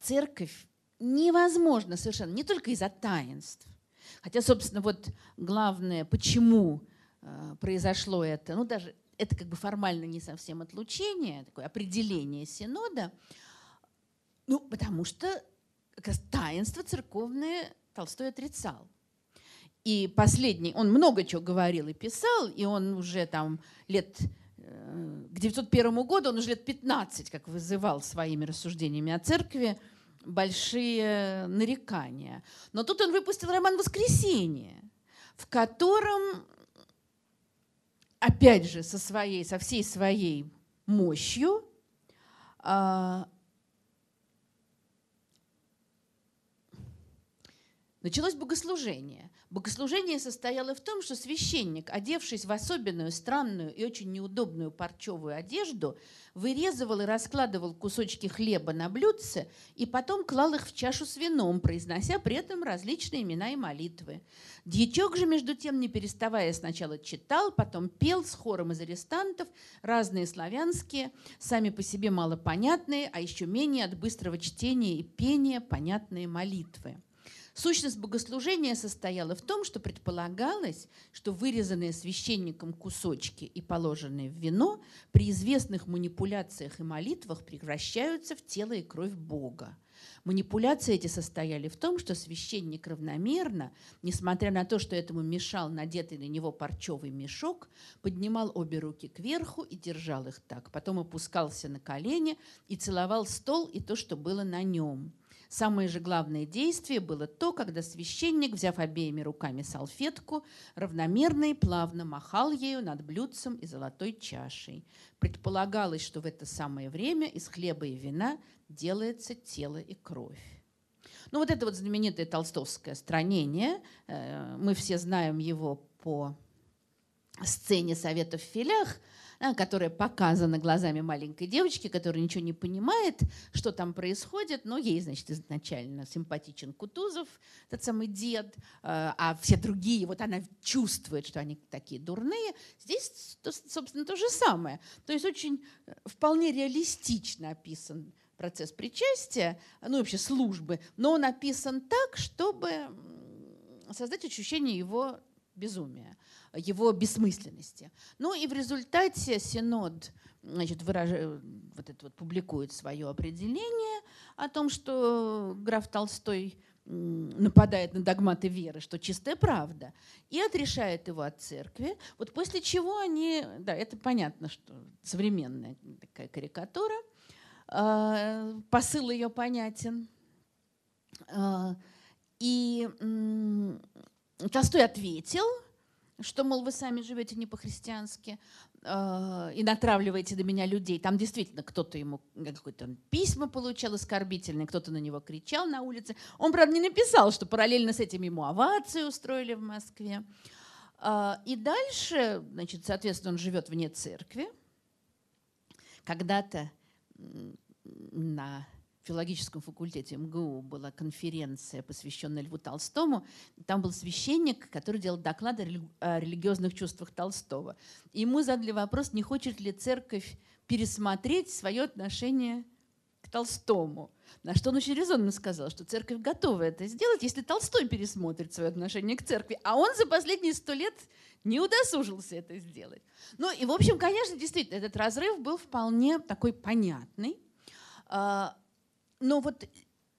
церковь невозможно совершенно, не только из-за таинств. Хотя, собственно, вот главное, почему произошло это, ну даже это как бы формально не совсем отлучение, такое определение синода – ну, потому что как раз таинство церковное Толстой отрицал. И последний, он много чего говорил и писал, и он уже там лет э, к 901 году, он уже лет 15 как вызывал своими рассуждениями о церкви большие нарекания. Но тут он выпустил роман «Воскресенье», в котором, опять же, со, своей, со всей своей мощью а, Началось богослужение. Богослужение состояло в том, что священник, одевшись в особенную, странную и очень неудобную парчевую одежду, вырезывал и раскладывал кусочки хлеба на блюдце и потом клал их в чашу с вином, произнося при этом различные имена и молитвы. Дьячок же, между тем, не переставая, сначала читал, потом пел с хором из арестантов, разные славянские, сами по себе малопонятные, а еще менее от быстрого чтения и пения понятные молитвы. Сущность богослужения состояла в том, что предполагалось, что вырезанные священником кусочки и положенные в вино при известных манипуляциях и молитвах превращаются в тело и кровь Бога. Манипуляции эти состояли в том, что священник равномерно, несмотря на то, что этому мешал надетый на него парчевый мешок, поднимал обе руки кверху и держал их так. Потом опускался на колени и целовал стол и то, что было на нем. Самое же главное действие было то, когда священник, взяв обеими руками салфетку, равномерно и плавно махал ею над блюдцем и золотой чашей. Предполагалось, что в это самое время из хлеба и вина делается тело и кровь. Ну вот это вот знаменитое толстовское странение, э, мы все знаем его по сцене «Советов в филях», которая показана глазами маленькой девочки, которая ничего не понимает, что там происходит, но ей, значит, изначально симпатичен Кутузов, этот самый дед, э, а все другие, вот она чувствует, что они такие дурные. Здесь, собственно, то же самое. То есть очень э, вполне реалистично описан процесс причастия, ну и вообще службы, но он описан так, чтобы создать ощущение его безумия его бессмысленности. Ну и в результате Синод значит, выраж... вот это вот публикует свое определение о том, что граф Толстой нападает на догматы веры, что чистая правда, и отрешает его от церкви. Вот после чего они, да, это понятно, что современная такая карикатура, а, посыл ее понятен. А, и Толстой ответил, что, мол, вы сами живете не по-христиански э, и натравливаете на меня людей. Там действительно кто-то ему какое-то письма получал оскорбительное, кто-то на него кричал на улице. Он, правда, не написал, что параллельно с этим ему овации устроили в Москве. Э, и дальше, значит, соответственно, он живет вне церкви. Когда-то на филологическом факультете МГУ была конференция, посвященная Льву Толстому. Там был священник, который делал доклады о религиозных чувствах Толстого. И ему задали вопрос, не хочет ли церковь пересмотреть свое отношение к Толстому. На что он очень резонно сказал, что церковь готова это сделать, если Толстой пересмотрит свое отношение к церкви. А он за последние сто лет не удосужился это сделать. Ну и, в общем, конечно, действительно, этот разрыв был вполне такой понятный. Но вот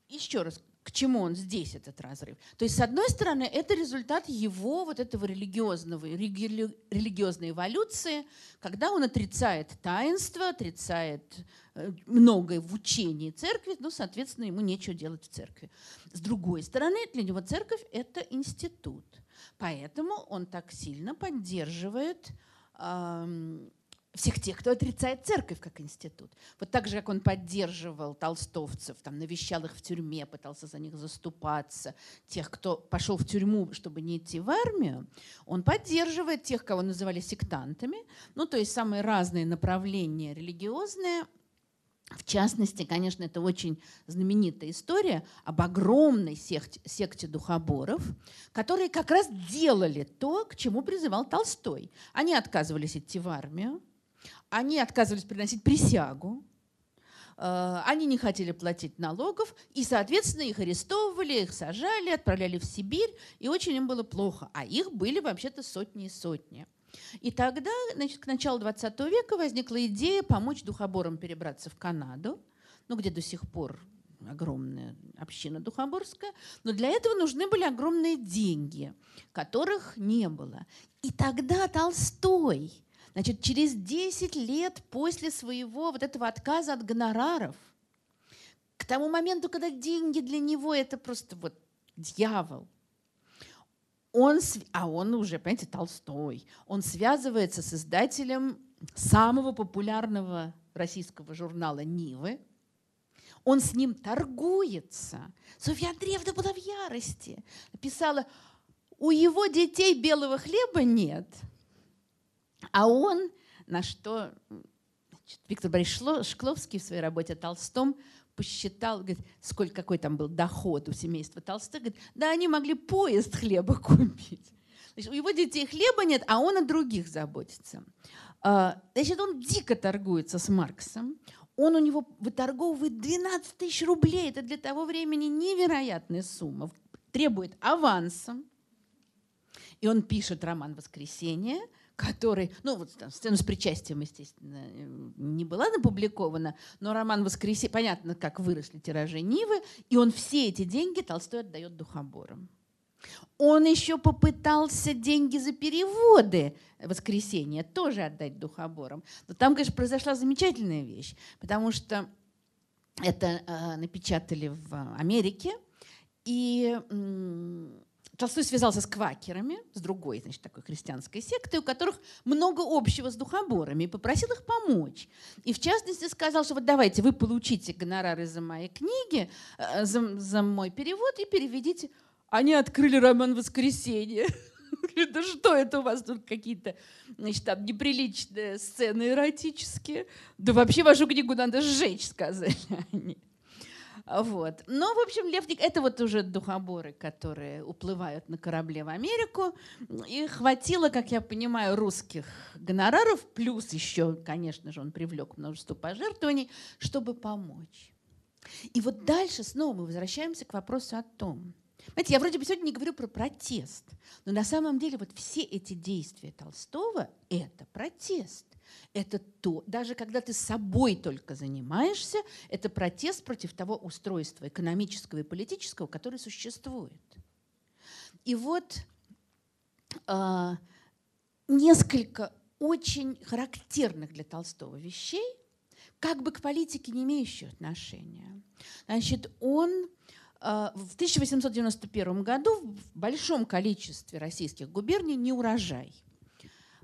еще раз, к чему он здесь, этот разрыв? То есть, с одной стороны, это результат его вот этого религиозного, религи, религиозной эволюции, когда он отрицает таинство, отрицает э, многое в учении церкви, ну, соответственно, ему нечего делать в церкви. С другой стороны, для него церковь – это институт. Поэтому он так сильно поддерживает всех тех, кто отрицает церковь как институт. Вот так же, как он поддерживал толстовцев, там, навещал их в тюрьме, пытался за них заступаться, тех, кто пошел в тюрьму, чтобы не идти в армию, он поддерживает тех, кого называли сектантами, ну, то есть самые разные направления религиозные, в частности, конечно, это очень знаменитая история об огромной секте, секте духоборов, которые как раз делали то, к чему призывал Толстой. Они отказывались идти в армию, они отказывались приносить присягу, э, они не хотели платить налогов, и, соответственно, их арестовывали, их сажали, отправляли в Сибирь, и очень им было плохо. А их были вообще-то сотни и сотни. И тогда, значит, к началу 20 века возникла идея помочь духоборам перебраться в Канаду, ну, где до сих пор огромная община духоборская, но для этого нужны были огромные деньги, которых не было. И тогда Толстой Значит, через 10 лет после своего вот этого отказа от гонораров, к тому моменту, когда деньги для него это просто вот дьявол, он, а он уже, понимаете, Толстой, он связывается с издателем самого популярного российского журнала «Нивы», Он с ним торгуется. Софья Андреевна была в ярости. Писала, у его детей белого хлеба нет. А он, на что значит, Виктор Борисович Шкловский в своей работе о Толстом посчитал, говорит, сколько, какой там был доход у семейства Толстых, говорит, да они могли поезд хлеба купить. Значит, у его детей хлеба нет, а он о других заботится. А, значит, он дико торгуется с Марксом. Он у него выторговывает 12 тысяч рублей. Это для того времени невероятная сумма. Требует аванса. И он пишет роман «Воскресенье», который, ну вот там, сцену с причастием, естественно, не была опубликована, но роман «Воскресенье», понятно, как выросли тиражи Нивы, и он все эти деньги Толстой отдает духоборам. Он еще попытался деньги за переводы «Воскресенье» тоже отдать духоборам. Но там, конечно, произошла замечательная вещь, потому что это э, напечатали в Америке, и Толстой связался с квакерами, с другой, значит, такой христианской сектой, у которых много общего с духоборами, и попросил их помочь. И в частности сказал, что вот давайте вы получите гонорары за мои книги, э, за, за мой перевод и переведите. Они открыли роман «Воскресенье». Да что это у вас тут какие-то, значит, там неприличные сцены эротические? Да вообще вашу книгу надо сжечь, сказали они. Вот. Но, в общем, Левник — это вот уже духоборы, которые уплывают на корабле в Америку. И хватило, как я понимаю, русских гонораров, плюс еще, конечно же, он привлек множество пожертвований, чтобы помочь. И вот дальше снова мы возвращаемся к вопросу о том, знаете, я вроде бы сегодня не говорю про протест, но на самом деле вот все эти действия Толстого – это протест. Это то, даже когда ты собой только занимаешься, это протест против того устройства экономического и политического, которое существует. И вот э, несколько очень характерных для Толстого вещей, как бы к политике не имеющих отношения. Значит, он а, в 1891 году в большом количестве российских губерний не урожай.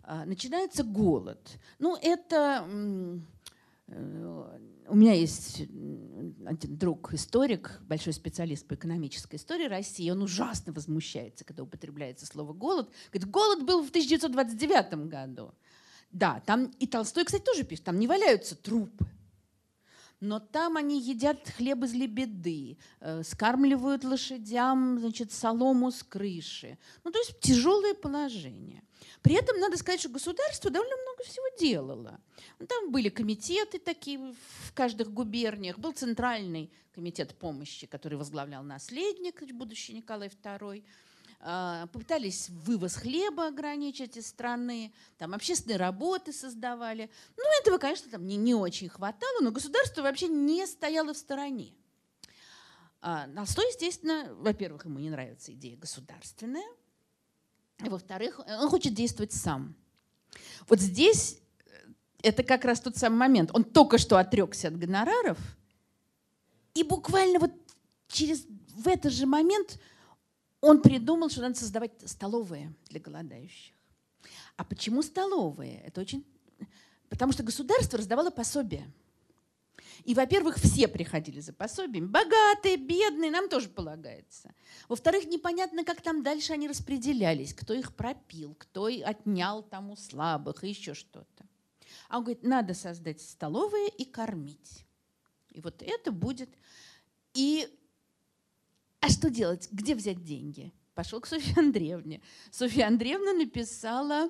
А, начинается голод. Ну, это... Э, у меня есть один друг, историк, большой специалист по экономической истории России. Он ужасно возмущается, когда употребляется слово «голод». Говорит, голод был в 1929 году. Да, там и Толстой, кстати, тоже пишет, там не валяются трупы но там они едят хлеб из лебеды, э, скармливают лошадям значит, солому с крыши. Ну, то есть тяжелое положение. При этом надо сказать, что государство довольно много всего делало. Ну, там были комитеты такие в каждых губерниях. Был центральный комитет помощи, который возглавлял наследник, будущий Николай II. А, попытались вывоз хлеба ограничить из страны, там общественные работы создавали. Ну, этого, конечно, там не, не очень хватало, но государство вообще не стояло в стороне. А Толстой, естественно, во-первых, ему не нравится идея государственная, во-вторых, он хочет действовать сам. Вот здесь э, это как раз тот самый момент. Он только что отрекся от гонораров, и буквально вот через в этот же момент он придумал, что надо создавать столовые для голодающих. А почему столовые? Это очень... Потому что государство раздавало пособия. И, во-первых, все приходили за пособием. Богатые, бедные, нам тоже полагается. Во-вторых, непонятно, как там дальше они распределялись. Кто их пропил, кто отнял там у слабых и еще что-то. А он говорит, надо создать столовые и кормить. И вот это будет... И а что делать? Где взять деньги? Пошел к Софье Андреевне. Софья Андреевна написала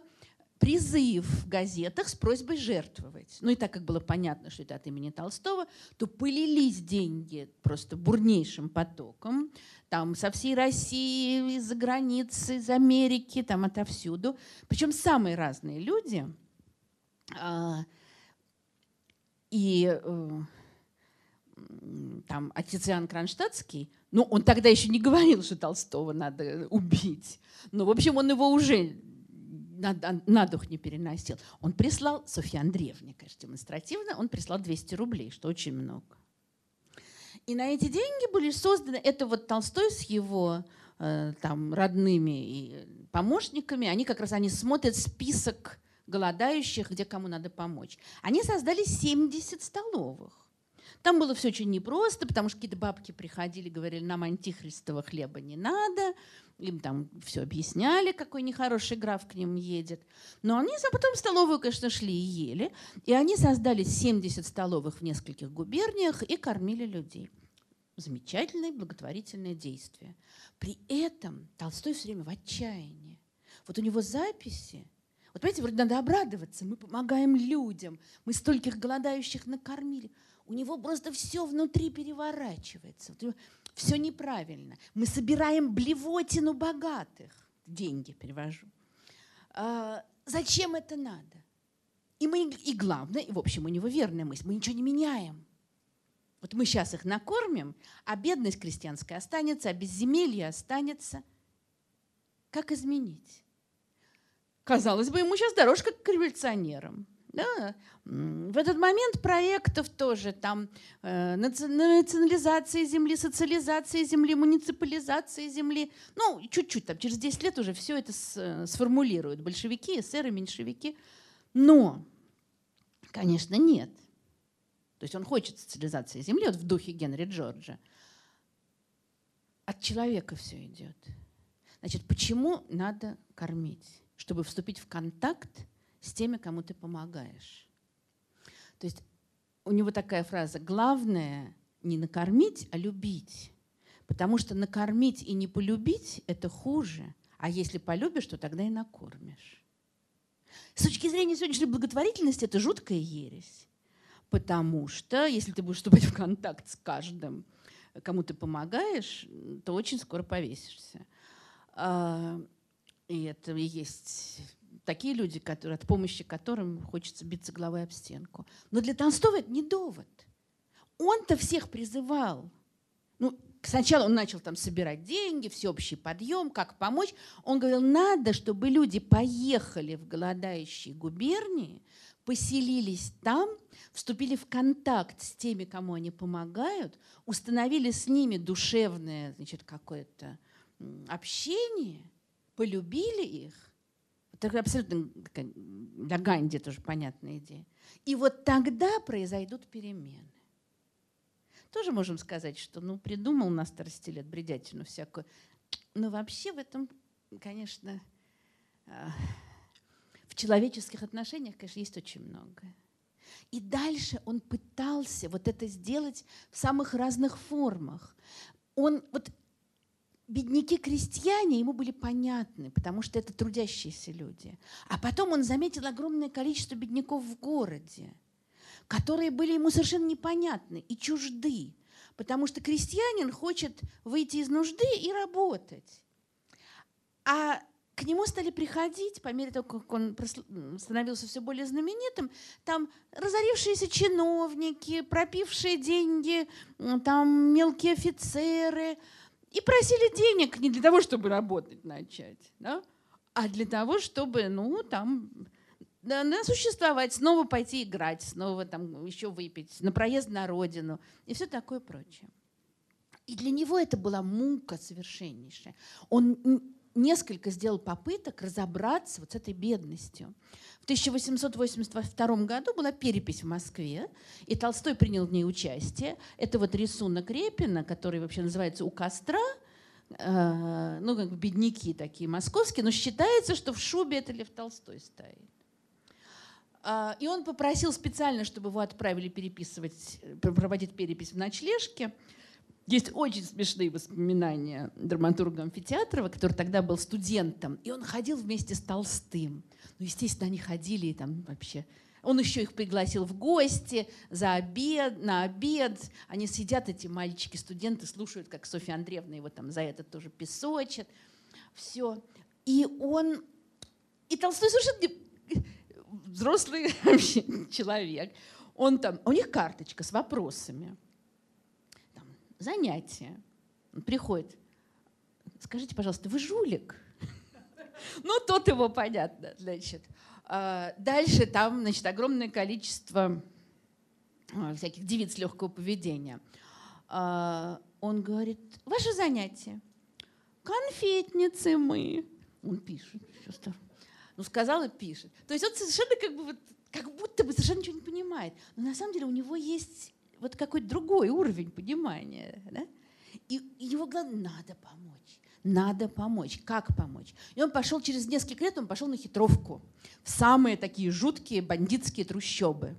призыв в газетах с просьбой жертвовать. Ну и так как было понятно, что это от имени Толстого, то полились деньги просто бурнейшим потоком. Там со всей России, из-за границы, из Америки, там отовсюду. Причем самые разные люди. А, и э, там отец Иоанн Кронштадтский, ну, он тогда еще не говорил, что Толстого надо убить. Но, в общем, он его уже на, на дух не переносил. Он прислал, Софья Андреевна, конечно, демонстративно, он прислал 200 рублей, что очень много. И на эти деньги были созданы, это вот Толстой с его э, там родными и помощниками, они как раз они смотрят список голодающих, где кому надо помочь. Они создали 70 столовых. Там было все очень непросто, потому что какие-то бабки приходили, говорили, нам антихристового хлеба не надо. Им там все объясняли, какой нехороший граф к ним едет. Но они потом в столовую, конечно, шли и ели. И они создали 70 столовых в нескольких губерниях и кормили людей. Замечательное благотворительное действие. При этом Толстой все время в отчаянии. Вот у него записи, вот понимаете, вроде надо обрадоваться, мы помогаем людям, мы стольких голодающих накормили. У него просто все внутри переворачивается. Все неправильно. Мы собираем блевотину богатых. Деньги перевожу. А, зачем это надо? И, мы, и главное, и в общем у него верная мысль, мы ничего не меняем. Вот мы сейчас их накормим, а бедность крестьянская останется, а безземелье останется. Как изменить? Казалось бы, ему сейчас дорожка к революционерам. Да. В этот момент проектов тоже там э, национализация земли, социализация земли, муниципализация земли. Ну, чуть-чуть там, через 10 лет уже все это с, сформулируют большевики, эсеры, меньшевики. Но, конечно, нет. То есть он хочет социализации земли, вот в духе Генри Джорджа. От человека все идет. Значит, почему надо кормить? Чтобы вступить в контакт с теми, кому ты помогаешь. То есть у него такая фраза «главное не накормить, а любить». Потому что накормить и не полюбить – это хуже. А если полюбишь, то тогда и накормишь. С точки зрения сегодняшней благотворительности это жуткая ересь. Потому что если ты будешь вступать в контакт с каждым, кому ты помогаешь, то очень скоро повесишься. А, и это и есть такие люди, которые, от помощи которым хочется биться головой об стенку. Но для Толстого это не довод. Он-то всех призывал. Ну, сначала он начал там собирать деньги, всеобщий подъем, как помочь. Он говорил, надо, чтобы люди поехали в голодающие губернии, поселились там, вступили в контакт с теми, кому они помогают, установили с ними душевное значит, какое-то общение, полюбили их, это абсолютно для Ганди тоже понятная идея. И вот тогда произойдут перемены. Тоже можем сказать, что ну, придумал на старости лет бредятину всякую. Но вообще в этом, конечно, а, в человеческих отношениях, конечно, есть очень многое. И дальше он пытался вот это сделать в самых разных формах. Он вот бедняки-крестьяне ему были понятны, потому что это трудящиеся люди. А потом он заметил огромное количество бедняков в городе, которые были ему совершенно непонятны и чужды, потому что крестьянин хочет выйти из нужды и работать. А к нему стали приходить, по мере того, как он становился все более знаменитым, там разорившиеся чиновники, пропившие деньги, там мелкие офицеры – и просили денег не для того, чтобы работать начать, да, а для того, чтобы, ну, там, да, да, существовать, снова пойти играть, снова там еще выпить, на проезд на родину и все такое прочее. И для него это была мука совершеннейшая. Он несколько сделал попыток разобраться вот с этой бедностью. В 1882 году была перепись в Москве, и Толстой принял в ней участие. Это вот рисунок Репина, который вообще называется «У костра», э, ну, как бедняки такие московские, но считается, что в шубе это Лев Толстой стоит. А, и он попросил специально, чтобы его отправили переписывать, проводить перепись в ночлежке. Есть очень смешные воспоминания драматурга Амфитеатрова, который тогда был студентом, и он ходил вместе с Толстым. Ну, естественно, они ходили и там вообще... Он еще их пригласил в гости за обед, на обед. Они сидят, эти мальчики, студенты, слушают, как Софья Андреевна его там за это тоже песочит. Все. И он... И Толстой совершенно взрослый вообще человек. Он там... У них карточка с вопросами. Там, занятия. Он приходит. Скажите, пожалуйста, вы жулик? Ну, тут его понятно, значит. А, дальше там, значит, огромное количество а, всяких девиц легкого поведения. А, он говорит, ваше занятие. Конфетницы мы. Он пишет. Ну, сказал и пишет. То есть он совершенно как бы вот, как будто бы совершенно ничего не понимает. Но на самом деле у него есть вот какой-то другой уровень понимания. Да? И его главное, надо помочь. Надо помочь. Как помочь? И он пошел через несколько лет, он пошел на хитровку. В самые такие жуткие бандитские трущобы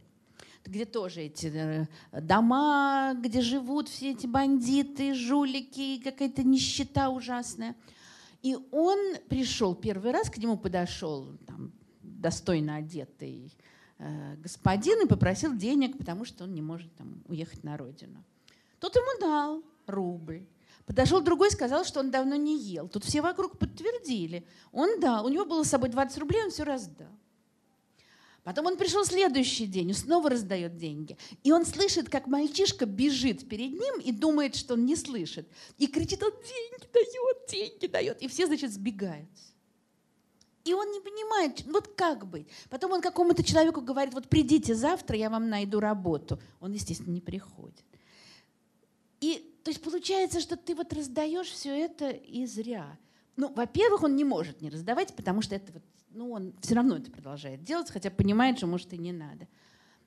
где тоже эти э, дома, где живут все эти бандиты, жулики, какая-то нищета ужасная. И он пришел первый раз, к нему подошел там, достойно одетый господин и попросил денег, потому что он не может там, уехать на родину. Тот ему дал рубль. Подошел другой, сказал, что он давно не ел. Тут все вокруг подтвердили. Он дал. У него было с собой 20 рублей, он все раздал. Потом он пришел следующий день и снова раздает деньги. И он слышит, как мальчишка бежит перед ним и думает, что он не слышит. И кричит, он деньги дает, деньги дает. И все, значит, сбегаются. И он не понимает, вот как быть. Потом он какому-то человеку говорит, вот придите завтра, я вам найду работу. Он, естественно, не приходит. И то есть получается, что ты вот раздаешь все это и зря. Ну, во-первых, он не может не раздавать, потому что это вот ну, он все равно это продолжает делать, хотя понимает, что, может, и не надо.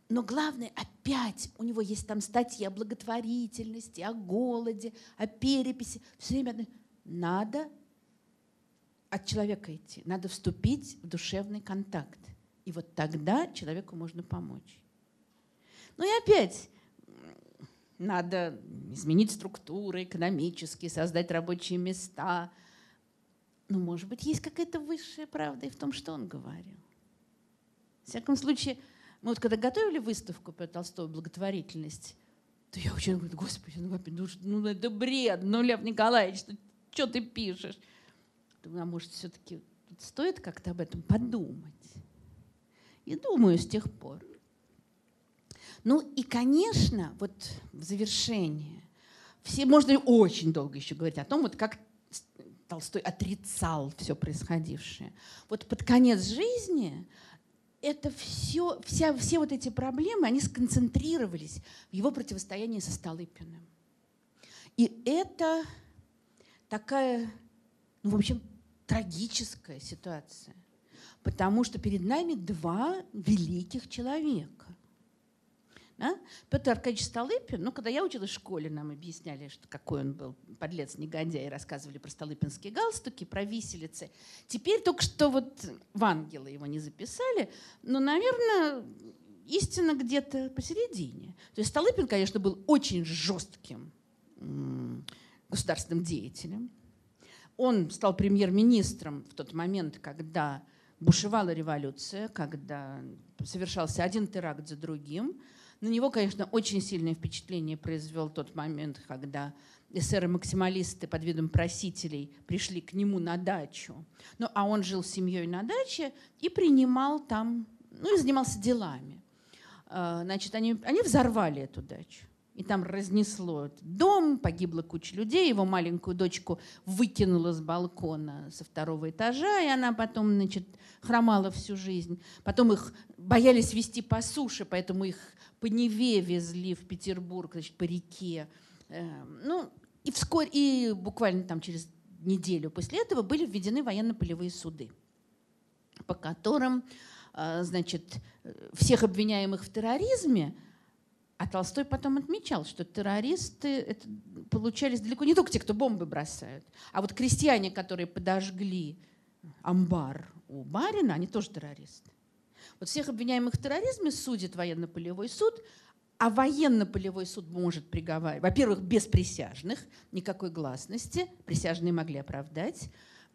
Но главное, опять у него есть там статьи о благотворительности, о голоде, о переписи. Все время надо от человека идти, надо вступить в душевный контакт. И вот тогда человеку можно помочь. Ну и опять, надо изменить структуры экономические, создать рабочие места – ну, может быть, есть какая-то высшая правда и в том, что он говорил. В всяком случае, мы вот когда готовили выставку про Толстого благотворительность, то я очень говорю, господи, ну, ну это бред, ну, Лев Николаевич, ну, что ты пишешь? А может, все-таки стоит как-то об этом подумать? И думаю с тех пор. Ну и, конечно, вот в завершение, все, можно очень долго еще говорить о том, вот как Толстой отрицал все происходившее. Вот под конец жизни это все, вся, все вот эти проблемы, они сконцентрировались в его противостоянии со Столыпиным. И это такая, ну, в общем, трагическая ситуация. Потому что перед нами два великих человека. Да? Петр Аркадьевич Столыпин, ну, когда я училась в школе, нам объясняли, что какой он был подлец, негодяй, рассказывали про столыпинские галстуки, про виселицы. Теперь только что вот в ангелы его не записали, но, наверное, истина где-то посередине. То есть Столыпин, конечно, был очень жестким государственным деятелем. Он стал премьер-министром в тот момент, когда бушевала революция, когда совершался один теракт за другим – на него, конечно, очень сильное впечатление произвел тот момент, когда эсеры-максималисты под видом просителей пришли к нему на дачу. Ну, а он жил с семьей на даче и принимал там, ну и занимался делами. А, значит, они, они взорвали эту дачу. И там разнесло дом, погибла куча людей, его маленькую дочку выкинуло с балкона со второго этажа, и она потом, значит, хромала всю жизнь. Потом их боялись вести по суше, поэтому их по Неве везли в Петербург, значит, по реке. Эм, ну, и вскоре, и буквально там через неделю после этого были введены военно-полевые суды, по которым, э, значит, всех обвиняемых в терроризме, а Толстой потом отмечал, что террористы это получались далеко не только те, кто бомбы бросают, а вот крестьяне, которые подожгли амбар у барина, они тоже террористы. Вот всех обвиняемых в терроризме судит военно-полевой суд, а военно-полевой суд может приговаривать, во-первых, без присяжных, никакой гласности, присяжные могли оправдать.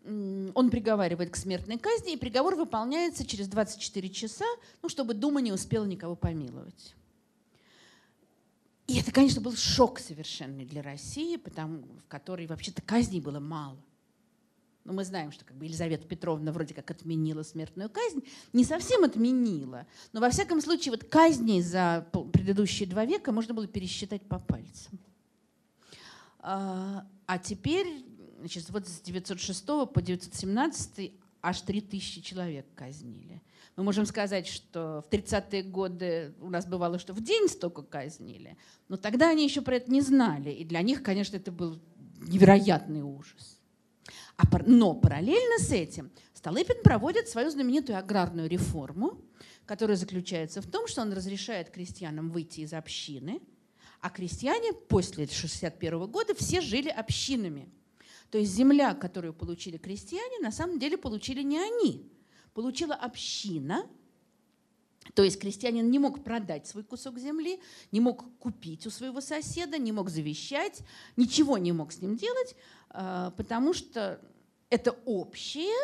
Он приговаривает к смертной казни, и приговор выполняется через 24 часа, ну, чтобы Дума не успела никого помиловать. И это, конечно, был шок совершенный для России, потому, в которой вообще-то казней было мало. Но мы знаем, что как бы Елизавета Петровна вроде как отменила смертную казнь. Не совсем отменила, но во всяком случае вот казней за предыдущие два века можно было пересчитать по пальцам. А, а теперь, значит, вот с 906 по 917 аж 3000 человек казнили. Мы можем сказать, что в 30-е годы у нас бывало, что в день столько казнили, но тогда они еще про это не знали, и для них, конечно, это был невероятный ужас. А но параллельно с этим Столыпин проводит свою знаменитую аграрную реформу, которая заключается в том, что он разрешает крестьянам выйти из общины, А крестьяне после 1961 года все жили общинами. То есть земля, которую получили крестьяне, на самом деле получили не они. Получила община, то есть крестьянин не мог продать свой кусок земли, не мог купить у своего соседа, не мог завещать, ничего не мог с ним делать, а, потому что это общее,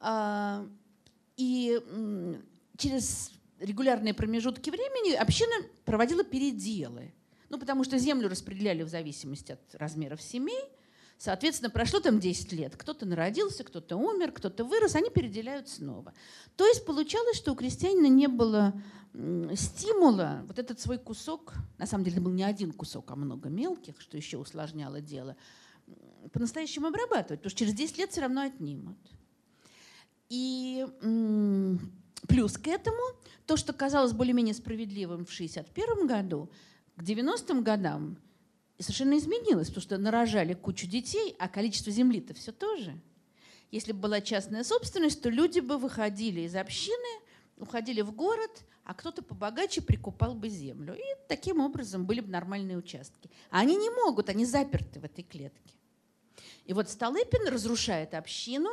а, и через регулярные промежутки времени община проводила переделы. Ну, потому что землю распределяли в зависимости от размеров семей. Соответственно, прошло там 10 лет. Кто-то народился, кто-то умер, кто-то вырос, они переделяют снова. То есть получалось, что у крестьянина не было стимула вот этот свой кусок, на самом деле был не один кусок, а много мелких, что еще усложняло дело, по-настоящему обрабатывать, потому что через 10 лет все равно отнимут. И плюс к этому то, что казалось более-менее справедливым в 1961 году, к 90-м годам совершенно изменилось, потому что нарожали кучу детей, а количество земли-то все то же. Если бы была частная собственность, то люди бы выходили из общины, уходили в город, а кто-то побогаче прикупал бы землю. И таким образом были бы нормальные участки. А они не могут, они заперты в этой клетке. И вот Столыпин разрушает общину,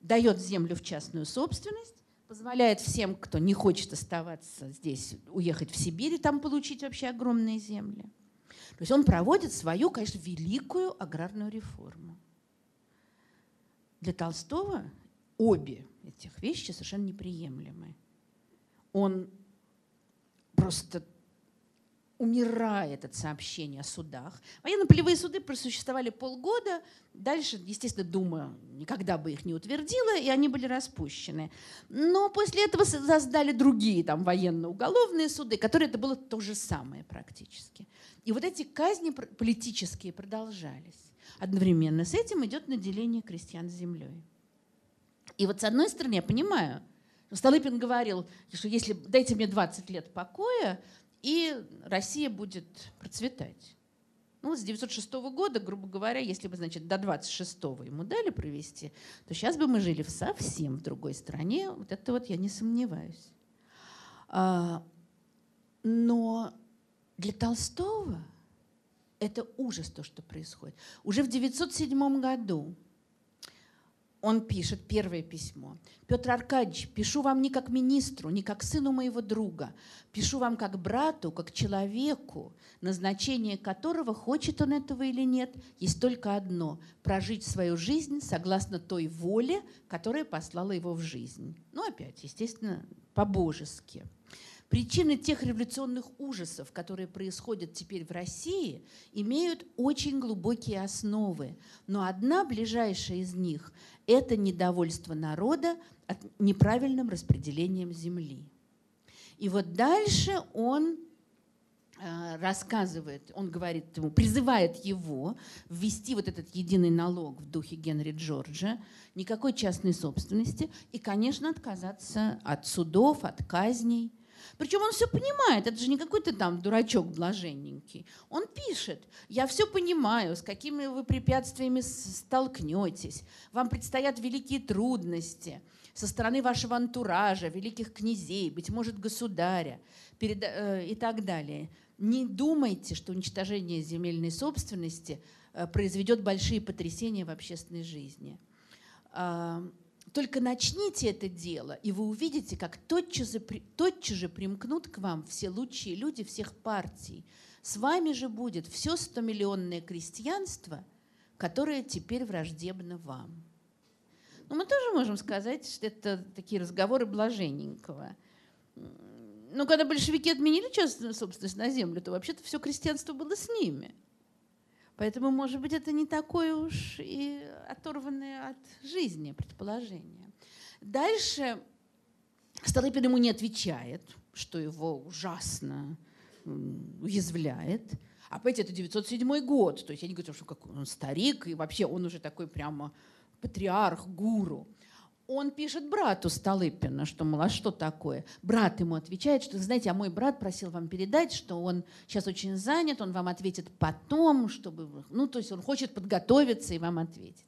дает землю в частную собственность, позволяет всем, кто не хочет оставаться здесь, уехать в Сибирь и там получить вообще огромные земли. То есть он проводит свою, конечно, великую аграрную реформу. Для Толстого обе этих вещи совершенно неприемлемы. Он просто умирает от сообщения о судах. Военно-полевые суды просуществовали полгода. Дальше, естественно, Дума никогда бы их не утвердила, и они были распущены. Но после этого создали другие там, военно-уголовные суды, которые это было то же самое практически. И вот эти казни политические продолжались. Одновременно с этим идет наделение крестьян землей. И вот с одной стороны, я понимаю, Столыпин говорил, что если дайте мне 20 лет покоя, и Россия будет процветать. Ну, с 906 года, грубо говоря, если бы, значит, до 26 ему дали провести, то сейчас бы мы жили в совсем другой стране. Вот это вот я не сомневаюсь. А, но для Толстого это ужас то, что происходит. Уже в 907 году он пишет первое письмо. «Петр Аркадьевич, пишу вам не как министру, не как сыну моего друга. Пишу вам как брату, как человеку, назначение которого, хочет он этого или нет, есть только одно – прожить свою жизнь согласно той воле, которая послала его в жизнь». Ну, опять, естественно, по-божески. Причины тех революционных ужасов, которые происходят теперь в России, имеют очень глубокие основы. Но одна ближайшая из них – это недовольство народа от неправильным распределением земли. И вот дальше он э, рассказывает, он говорит ему, призывает его ввести вот этот единый налог в духе Генри Джорджа, никакой частной собственности и, конечно, отказаться от судов, от казней – причем он все понимает, это же не какой-то там дурачок блаженненький. Он пишет, я все понимаю, с какими вы препятствиями столкнетесь. Вам предстоят великие трудности со стороны вашего антуража, великих князей, быть может, государя перед, э, и так далее. Не думайте, что уничтожение земельной собственности э, произведет большие потрясения в общественной жизни. Только начните это дело, и вы увидите, как тотчас же, тотчас же примкнут к вам все лучшие люди всех партий. С вами же будет все стомиллионное крестьянство, которое теперь враждебно вам. Но ну, мы тоже можем сказать, что это такие разговоры блаженненького. Но когда большевики отменили частную собственность на землю, то вообще-то все крестьянство было с ними – Поэтому, может быть, это не такое уж и оторванное от жизни предположение. Дальше Столыпин ему не отвечает, что его ужасно уязвляет. А понимаете, это 907 год. То есть я не говорю, что он старик, и вообще он уже такой прямо патриарх, гуру он пишет брату Столыпина, что, мол, а что такое? Брат ему отвечает, что, знаете, а мой брат просил вам передать, что он сейчас очень занят, он вам ответит потом, чтобы... Ну, то есть он хочет подготовиться и вам ответить.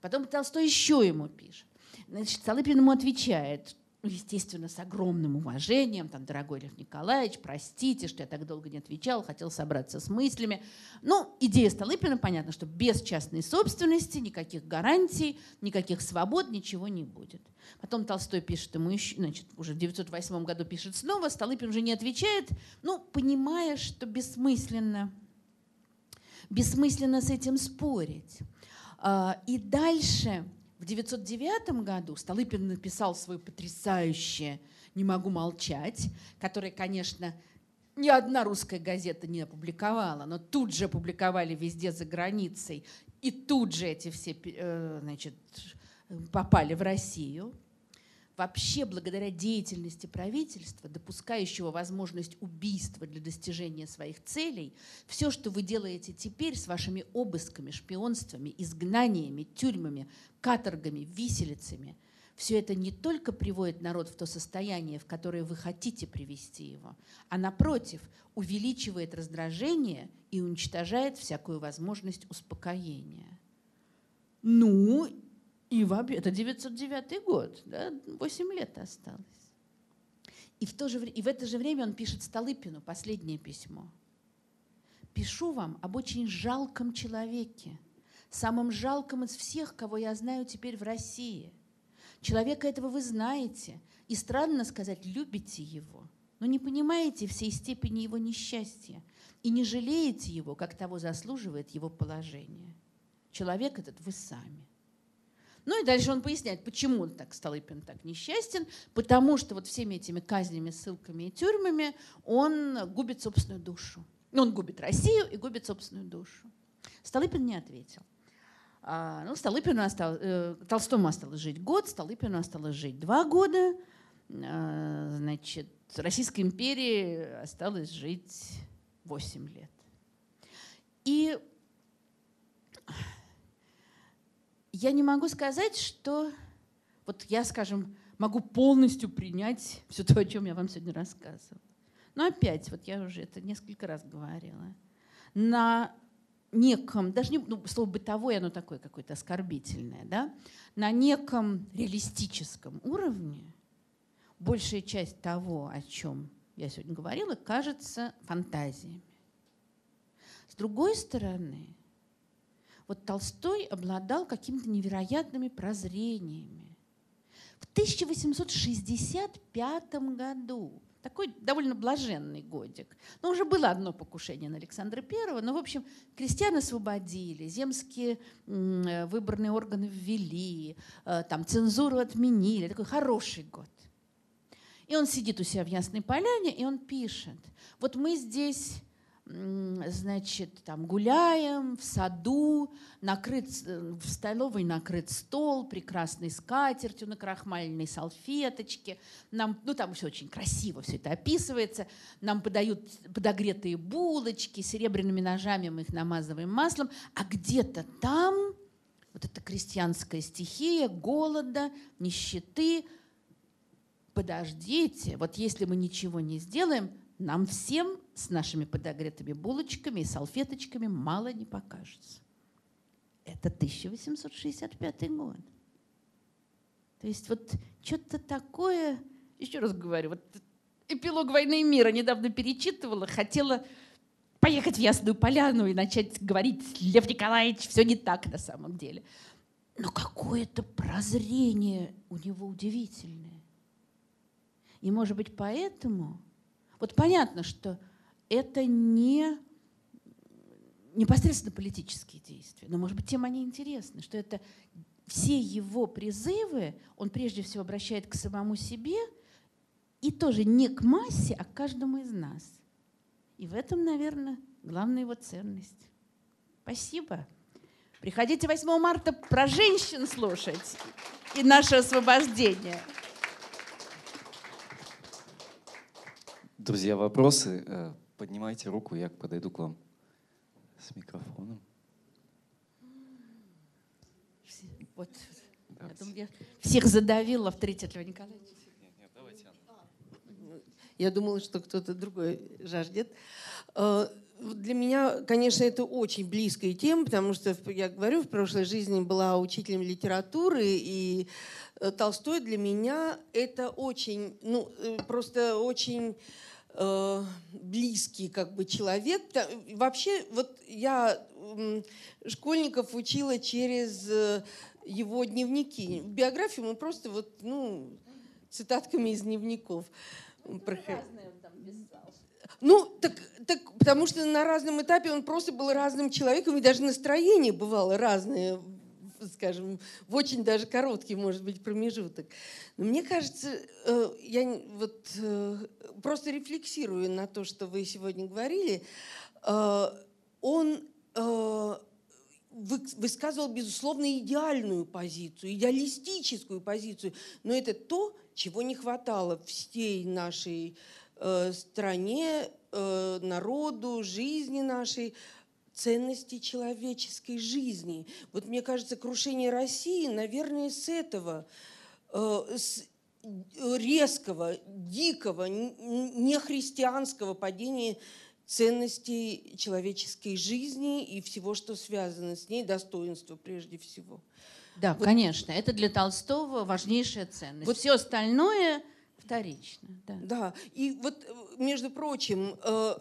Потом Толстой еще ему пишет. Значит, Столыпин ему отвечает, ну, естественно, с огромным уважением, там, дорогой Лев Николаевич, простите, что я так долго не отвечал, хотел собраться с мыслями. Ну, идея Столыпина, понятно, что без частной собственности никаких гарантий, никаких свобод, ничего не будет. Потом Толстой пишет ему еще, значит, уже в 908 году пишет снова, Столыпин уже не отвечает, ну, понимая, что бессмысленно, бессмысленно с этим спорить. А, и дальше в 909 году Столыпин написал свое потрясающее «Не могу молчать», которое, конечно, ни одна русская газета не опубликовала, но тут же опубликовали везде за границей, и тут же эти все э, значит, попали в Россию вообще благодаря деятельности правительства, допускающего возможность убийства для достижения своих целей, все, что вы делаете теперь с вашими обысками, шпионствами, изгнаниями, тюрьмами, каторгами, виселицами, все это не только приводит народ в то состояние, в которое вы хотите привести его, а напротив, увеличивает раздражение и уничтожает всякую возможность успокоения. Ну, и вообще, это 909 год, да, 8 лет осталось. И в, то же, и в это же время он пишет Столыпину последнее письмо. «Пишу вам об очень жалком человеке, самом жалком из всех, кого я знаю теперь в России. Человека этого вы знаете, и странно сказать, любите его, но не понимаете всей степени его несчастья и не жалеете его, как того заслуживает его положение. Человек этот вы сами. Ну и дальше он поясняет, почему так Столыпин так несчастен, потому что вот всеми этими казнями, ссылками и тюрьмами он губит собственную душу. Ну, он губит Россию и губит собственную душу. Столыпин не ответил. А, ну, Столыпину осталось, э, Толстому осталось жить год, Столыпину осталось жить два года. А, значит, Российской империи осталось жить восемь лет. И я не могу сказать, что вот я, скажем, могу полностью принять все то, о чем я вам сегодня рассказывала. Но опять, вот я уже это несколько раз говорила, на неком, даже не, ну, слово бытовое, оно такое какое-то оскорбительное, да, на неком реалистическом уровне большая часть того, о чем я сегодня говорила, кажется фантазиями. С другой стороны, вот Толстой обладал какими-то невероятными прозрениями. В 1865 году, такой довольно блаженный годик, но уже было одно покушение на Александра I, но, в общем, крестьян освободили, земские выборные органы ввели, э, там цензуру отменили. Такой хороший год. И он сидит у себя в Ясной Поляне, и он пишет, вот мы здесь значит, там гуляем в саду, накрыт, э, в столовой накрыт стол, прекрасной скатертью на крахмальной салфеточке. Нам, ну, там все очень красиво все это описывается. Нам подают подогретые булочки, серебряными ножами мы их намазываем маслом. А где-то там вот эта крестьянская стихия голода, нищеты. Подождите, вот если мы ничего не сделаем, нам всем с нашими подогретыми булочками и салфеточками мало не покажется. Это 1865 год. То есть вот что-то такое, еще раз говорю, вот эпилог «Войны и мира» недавно перечитывала, хотела поехать в Ясную Поляну и начать говорить, Лев Николаевич, все не так на самом деле. Но какое-то прозрение у него удивительное. И, может быть, поэтому вот понятно, что это не непосредственно политические действия, но, может быть, тем они интересны, что это все его призывы он прежде всего обращает к самому себе и тоже не к массе, а к каждому из нас. И в этом, наверное, главная его ценность. Спасибо. Приходите 8 марта про женщин слушать и наше освобождение. Друзья, вопросы? Э, поднимайте руку, я подойду к вам с микрофоном. Вот. Я думаю, я всех задавила авторитет Льва Николаевича. Я думала, что кто-то другой жаждет. Э, для меня, конечно, это очень близкая тема, потому что, я говорю, в прошлой жизни была учителем литературы, и э, Толстой для меня это очень, ну, просто очень э, близкий как бы человек. Вообще, вот я школьников учила через э, его дневники. Биографию мы просто вот, ну, цитатками из дневников. Проходили. Ну, так, так, потому что на разном этапе он просто был разным человеком, и даже настроение бывало разное, скажем, в очень даже короткий, может быть, промежуток. Но мне кажется, э, я вот э, просто рефлексирую на то, что вы сегодня говорили, э, он высказывал, безусловно, идеальную позицию, идеалистическую позицию, но это то, чего не хватало всей нашей стране, народу, жизни нашей, ценности человеческой жизни. Вот мне кажется, крушение России, наверное, с этого, э, с резкого, дикого, нехристианского падения ценностей человеческой жизни и всего, что связано с ней, достоинства прежде всего. Да, вот. конечно, это для Толстого важнейшая ценность. Вот все остальное Вторично, да. Да, и вот, между прочим, э,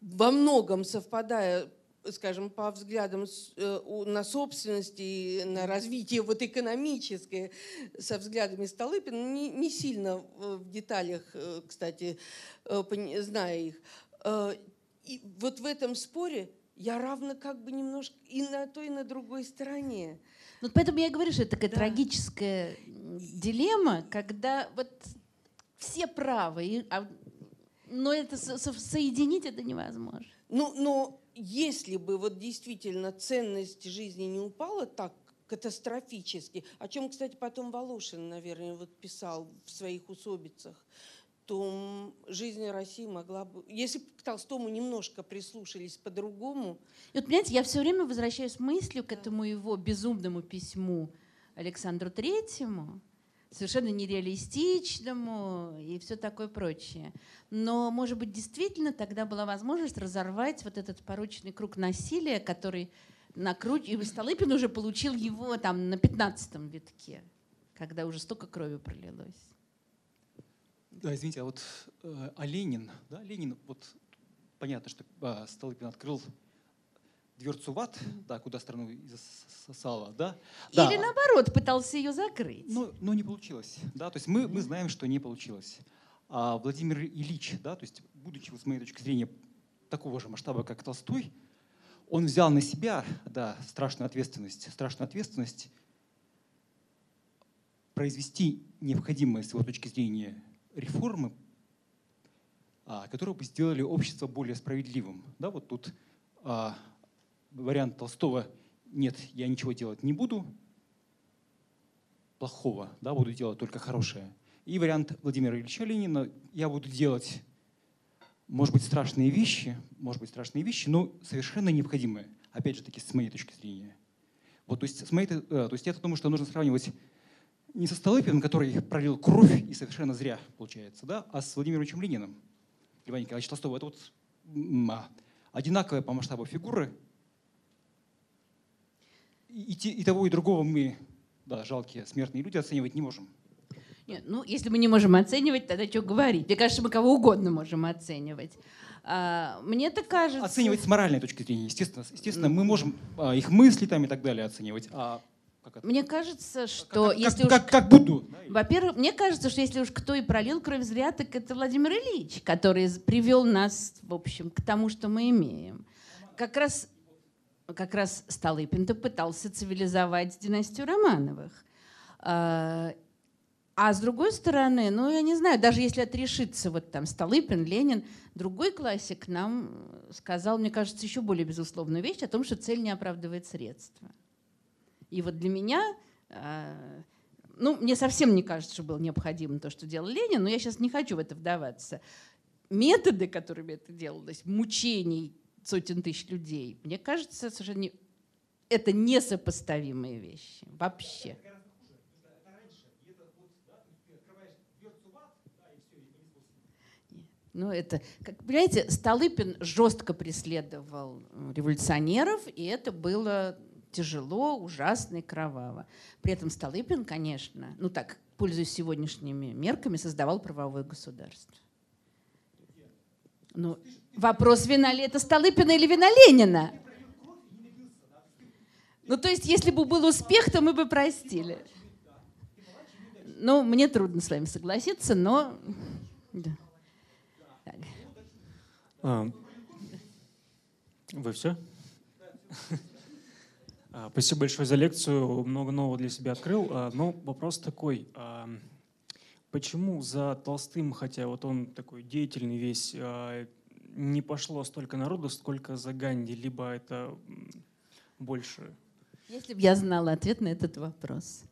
во многом совпадая скажем, по взглядам э, на собственность и на развитие вот экономическое со взглядами Столыпина, не, не сильно в деталях, кстати, зная их. И вот в этом споре я равна как бы немножко и на той, и на другой стороне. Вот поэтому я говорю, что это такая да. трагическая дилемма, когда вот все правы, а, но это со, со, соединить это невозможно. Ну, но если бы вот действительно ценность жизни не упала так катастрофически, о чем, кстати, потом Волошин, наверное, вот писал в своих усобицах, то жизнь России могла бы... Если бы к Толстому немножко прислушались по-другому... И вот, понимаете, я все время возвращаюсь мыслью к этому его безумному письму Александру Третьему, совершенно нереалистичному и все такое прочее. Но, может быть, действительно тогда была возможность разорвать вот этот порочный круг насилия, который накруч... И Столыпин уже получил его там на пятнадцатом витке, когда уже столько крови пролилось. Да, извините, а вот э, а Ленин, да, Ленин, вот понятно, что э, Столыпин открыл дверцу в ад, да, куда страну засосало, да. Или да. наоборот, пытался ее закрыть. Ну, но не получилось, да, то есть мы, мы знаем, что не получилось. А Владимир Ильич, да, то есть будучи, с моей точки зрения, такого же масштаба, как Толстой, он взял на себя, да, страшную ответственность, страшную ответственность произвести необходимые, с его точки зрения, реформы, а, которые бы сделали общество более справедливым. Да, вот тут а, вариант Толстого «нет, я ничего делать не буду», плохого, да, буду делать только хорошее. И вариант Владимира Ильича Ленина «я буду делать, может быть, страшные вещи, может быть, страшные вещи, но совершенно необходимые». Опять же таки, с моей точки зрения. Вот, то, есть, с моей, э, то есть я думаю, что нужно сравнивать не со Столыпиным, который пролил кровь и совершенно зря, получается, да, а с Владимиром Ильичем Лениным, Льва Николаевича Толстого. Это вот а, одинаковые по масштабу фигуры, и, и того, и другого мы, да, жалкие смертные люди, оценивать не можем. Нет, ну, если мы не можем оценивать, тогда что говорить? Мне кажется, мы кого угодно можем оценивать. А, мне так кажется... Оценивать с моральной точки зрения, естественно. Естественно, мы можем а, их мысли там и так далее оценивать. А мне кажется, что как, если как, уж... как, как буду. Во-первых, мне кажется, что если уж кто и пролил кровь зря, так это Владимир Ильич, который привел нас, в общем, к тому, что мы имеем. Как раз как раз Столыпин-то пытался цивилизовать династию Романовых. А, а с другой стороны, ну, я не знаю, даже если отрешиться вот там Столыпин, Ленин, другой классик нам сказал, мне кажется, еще более безусловную вещь о том, что цель не оправдывает средства. И вот для меня, а, ну, мне совсем не кажется, что было необходимо то, что делал Ленин, но я сейчас не хочу в это вдаваться. Методы, которыми это делалось, мучений, сотен тысяч людей. Мне кажется, совершенно не... это несопоставимые вещи вообще. Ну, это, как понимаете, Столыпин жестко преследовал э, революционеров, и это было тяжело, ужасно и кроваво. При этом Столыпин, конечно, ну так, пользуясь сегодняшними мерками, создавал правовое государство. Ну, вопрос, вина ли это Столыпина или вина Ленина? Ну, то есть, если бы был успех, то мы бы простили. Ну, мне трудно с вами согласиться, но... Да. А, вы все? А, спасибо большое за лекцию, много нового для себя открыл. А, но вопрос такой, а, почему за Толстым, хотя вот он такой деятельный весь, не пошло столько народу, сколько за Ганди, либо это больше? Если бы я знала ответ на этот вопрос.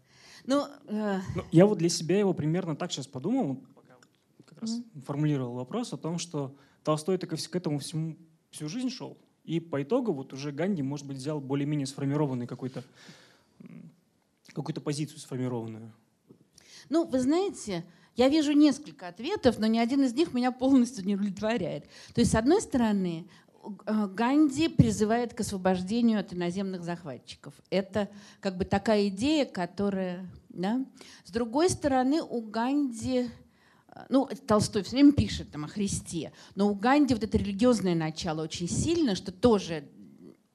Ну, э... ну, я вот для себя его примерно так сейчас подумал, пока как раз mm. формулировал вопрос о том, что Толстой так к этому всему всю жизнь шел, и по итогу вот уже Ганди, может быть, взял более-менее сформированный какой-то какую-то позицию сформированную. Ну, вы знаете, я вижу несколько ответов, но ни один из них меня полностью не удовлетворяет. То есть, с одной стороны, э, Ганди призывает к освобождению от иноземных захватчиков. Это как бы такая идея, которая... Да? С другой стороны, у Ганди ну, Толстой все время пишет там, о Христе, но у Ганди вот это религиозное начало очень сильно, что тоже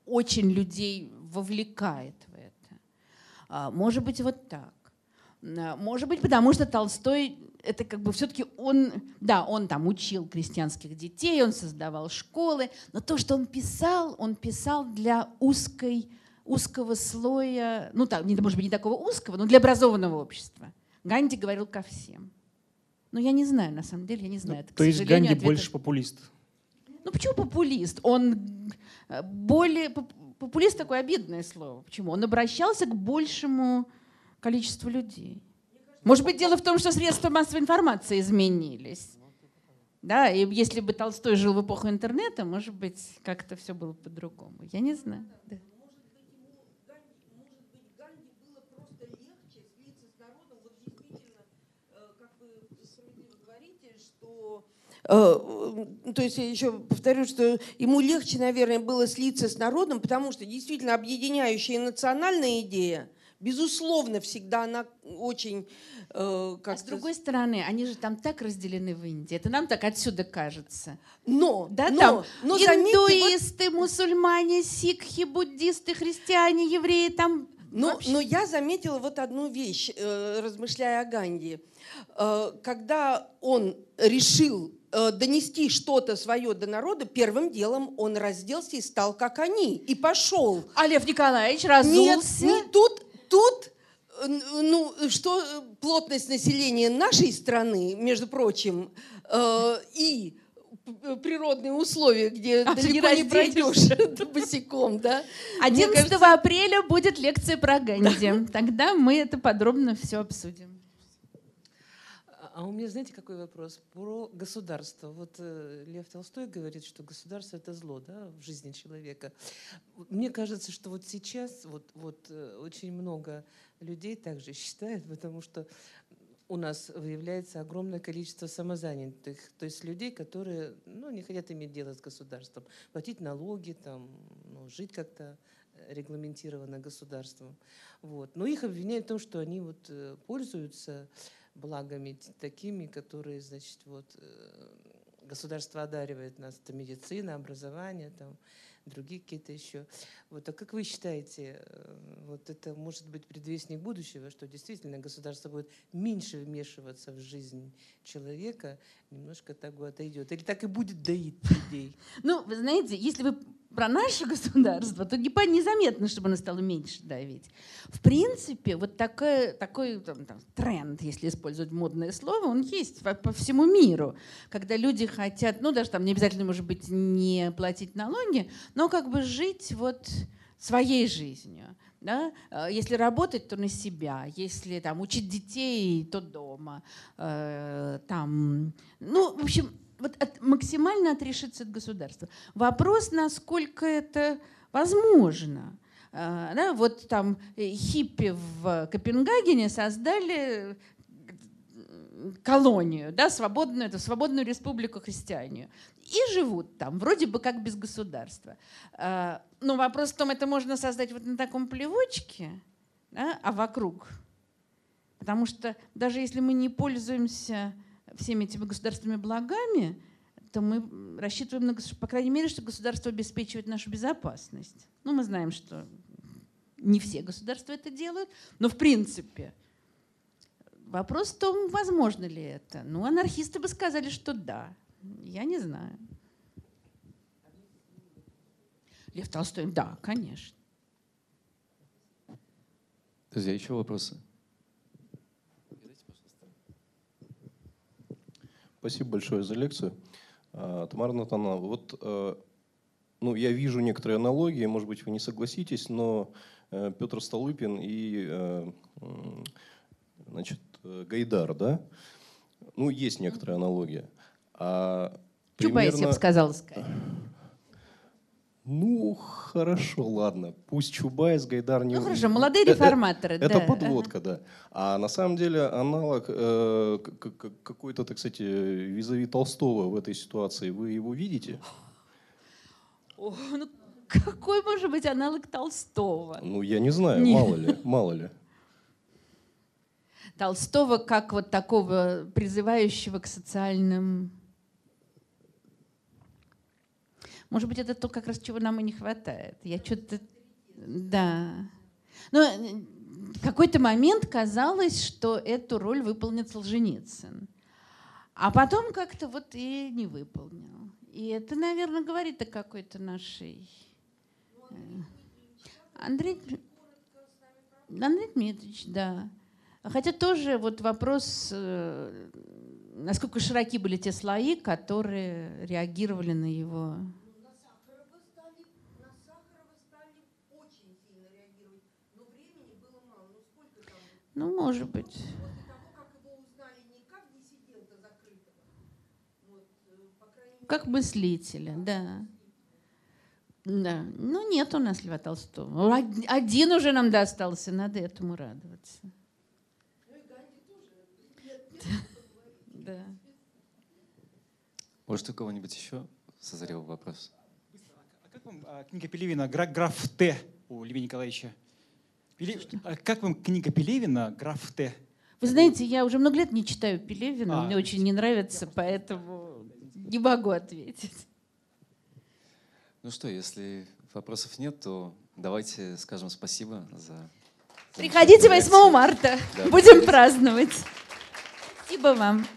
очень людей вовлекает в это. А, может быть, вот так. А, может быть, потому что Толстой, это как бы все-таки он, да, он там учил крестьянских детей, он создавал школы, но то, что он писал, он писал для узкой, узкого слоя, ну, так, может быть, не такого узкого, но для образованного общества. Ганди говорил ко всем. Ну, я не знаю, на самом деле, я не знаю. Ну, Это, то есть Ганди ответа... больше популист? Ну, почему популист? Он э, более... Популист такое обидное слово. Почему? Он обращался к большему количеству людей. Может быть, дело в том, что средства массовой информации изменились. Да, и если бы Толстой жил в эпоху интернета, может быть, как-то все было по-другому. Я не знаю. Да. Э, то есть я еще повторю, что ему легче, наверное, было слиться с народом, потому что действительно объединяющая национальная идея, безусловно, всегда она очень... Э, как а с другой стороны, они же там так разделены в Индии. Это нам так отсюда кажется. Но, да, но, там но, индуисты, вот... мусульмане, сикхи, буддисты, христиане, евреи, там но, но я заметила вот одну вещь, э, размышляя о Ганди. Э, когда он решил Э, донести что-то свое до народа, первым делом он разделся и стал как они, и пошел. А Лев Николаевич разулся? Нет, нет тут, тут э, ну, что э, плотность населения нашей страны, между прочим, э, и природные условия, где а далеко не, не пройдешь босиком, да? 11 кажется... апреля будет лекция про Ганди. Тогда мы это подробно все обсудим. А у меня, знаете, какой вопрос? Про государство. Вот э, Лев Толстой говорит, что государство — это зло да, в жизни человека. Мне кажется, что вот сейчас вот, вот, э, очень много людей также считают, потому что у нас выявляется огромное количество самозанятых, то есть людей, которые ну, не хотят иметь дело с государством, платить налоги, там, ну, жить как-то регламентированно государством. Вот. Но их обвиняют в том, что они вот э, пользуются благами такими, которые, значит, вот э, государство одаривает нас, это медицина, образование, там, другие какие-то еще. Вот, а как вы считаете, э, вот это может быть предвестник будущего, что действительно государство будет меньше вмешиваться в жизнь человека, немножко так отойдет? Или так и будет доить людей? Ну, вы знаете, если вы про наше государство, то незаметно, чтобы оно стало меньше давить. В принципе, вот такой, такой там, там, тренд, если использовать модное слово, он есть по, по всему миру. Когда люди хотят, ну даже там не обязательно, может быть, не платить налоги, но как бы жить вот своей жизнью. Да? Э, если работать, то на себя. Если там, учить детей, то дома. Э, там, ну, в общем, вот от, максимально отрешиться от государства. Вопрос, насколько это возможно. А, да, вот там э, хиппи в Копенгагене создали колонию, да, свободную, это свободную республику христианию. И живут там, вроде бы как без государства. А, но вопрос в том, это можно создать вот на таком плевочке, да, а вокруг Потому что даже если мы не пользуемся всеми этими государственными благами, то мы рассчитываем, на, по крайней мере, что государство обеспечивает нашу безопасность. Ну, мы знаем, что не все государства это делают, но в принципе вопрос в том, возможно ли это. Ну, анархисты бы сказали, что да. Я не знаю. Лев Толстой, да, конечно. Друзья, еще вопросы? Спасибо большое за лекцию. А, Тамара Натановна, вот э, ну, я вижу некоторые аналогии, может быть, вы не согласитесь, но э, Петр Столыпин и э, значит, Гайдар, да? Ну, есть некоторая аналогия. А Чубайс, я бы примерно- сказала, скорее. Ну, хорошо, ладно. Пусть Чубайс, Гайдар не... Ну хорошо, молодые реформаторы. Это да. подводка, да. А на самом деле аналог э, какой-то, так сказать, э, визави Толстого в этой ситуации, вы его видите? О, ну какой может быть аналог Толстого? Ну, я не знаю, Не. мало ли, мало ли. Толстого как вот такого призывающего к социальным... Может быть, это то, как раз чего нам и не хватает. Я что-то... Да. Но в какой-то момент казалось, что эту роль выполнит Солженицын. А потом как-то вот и не выполнил. И это, наверное, говорит о какой-то нашей... э, Андрей... Андрей Дмитриевич, да. Хотя тоже вот вопрос, э, насколько широки были те слои, которые реагировали на его... Ну, может быть. Как мыслителя, да. Да. Ну, нет у нас Льва Толстого. Од- Один уже нам достался, надо этому радоваться. Да. Может, у кого-нибудь еще созрел вопрос? А как вам а, книга Пелевина «Гра- «Граф Т» у Льва Николаевича? Пеле- а как вам книга Пелевина «Граф Т»? Вы знаете, я уже много лет не читаю Пелевина, А, мне очень не нравится, поэтому не могу ответить. Ну что, если вопросов нет, то давайте скажем спасибо за... Приходите замечательную 8 лекцию. марта, Да, будем приходите. праздновать. Спасибо вам.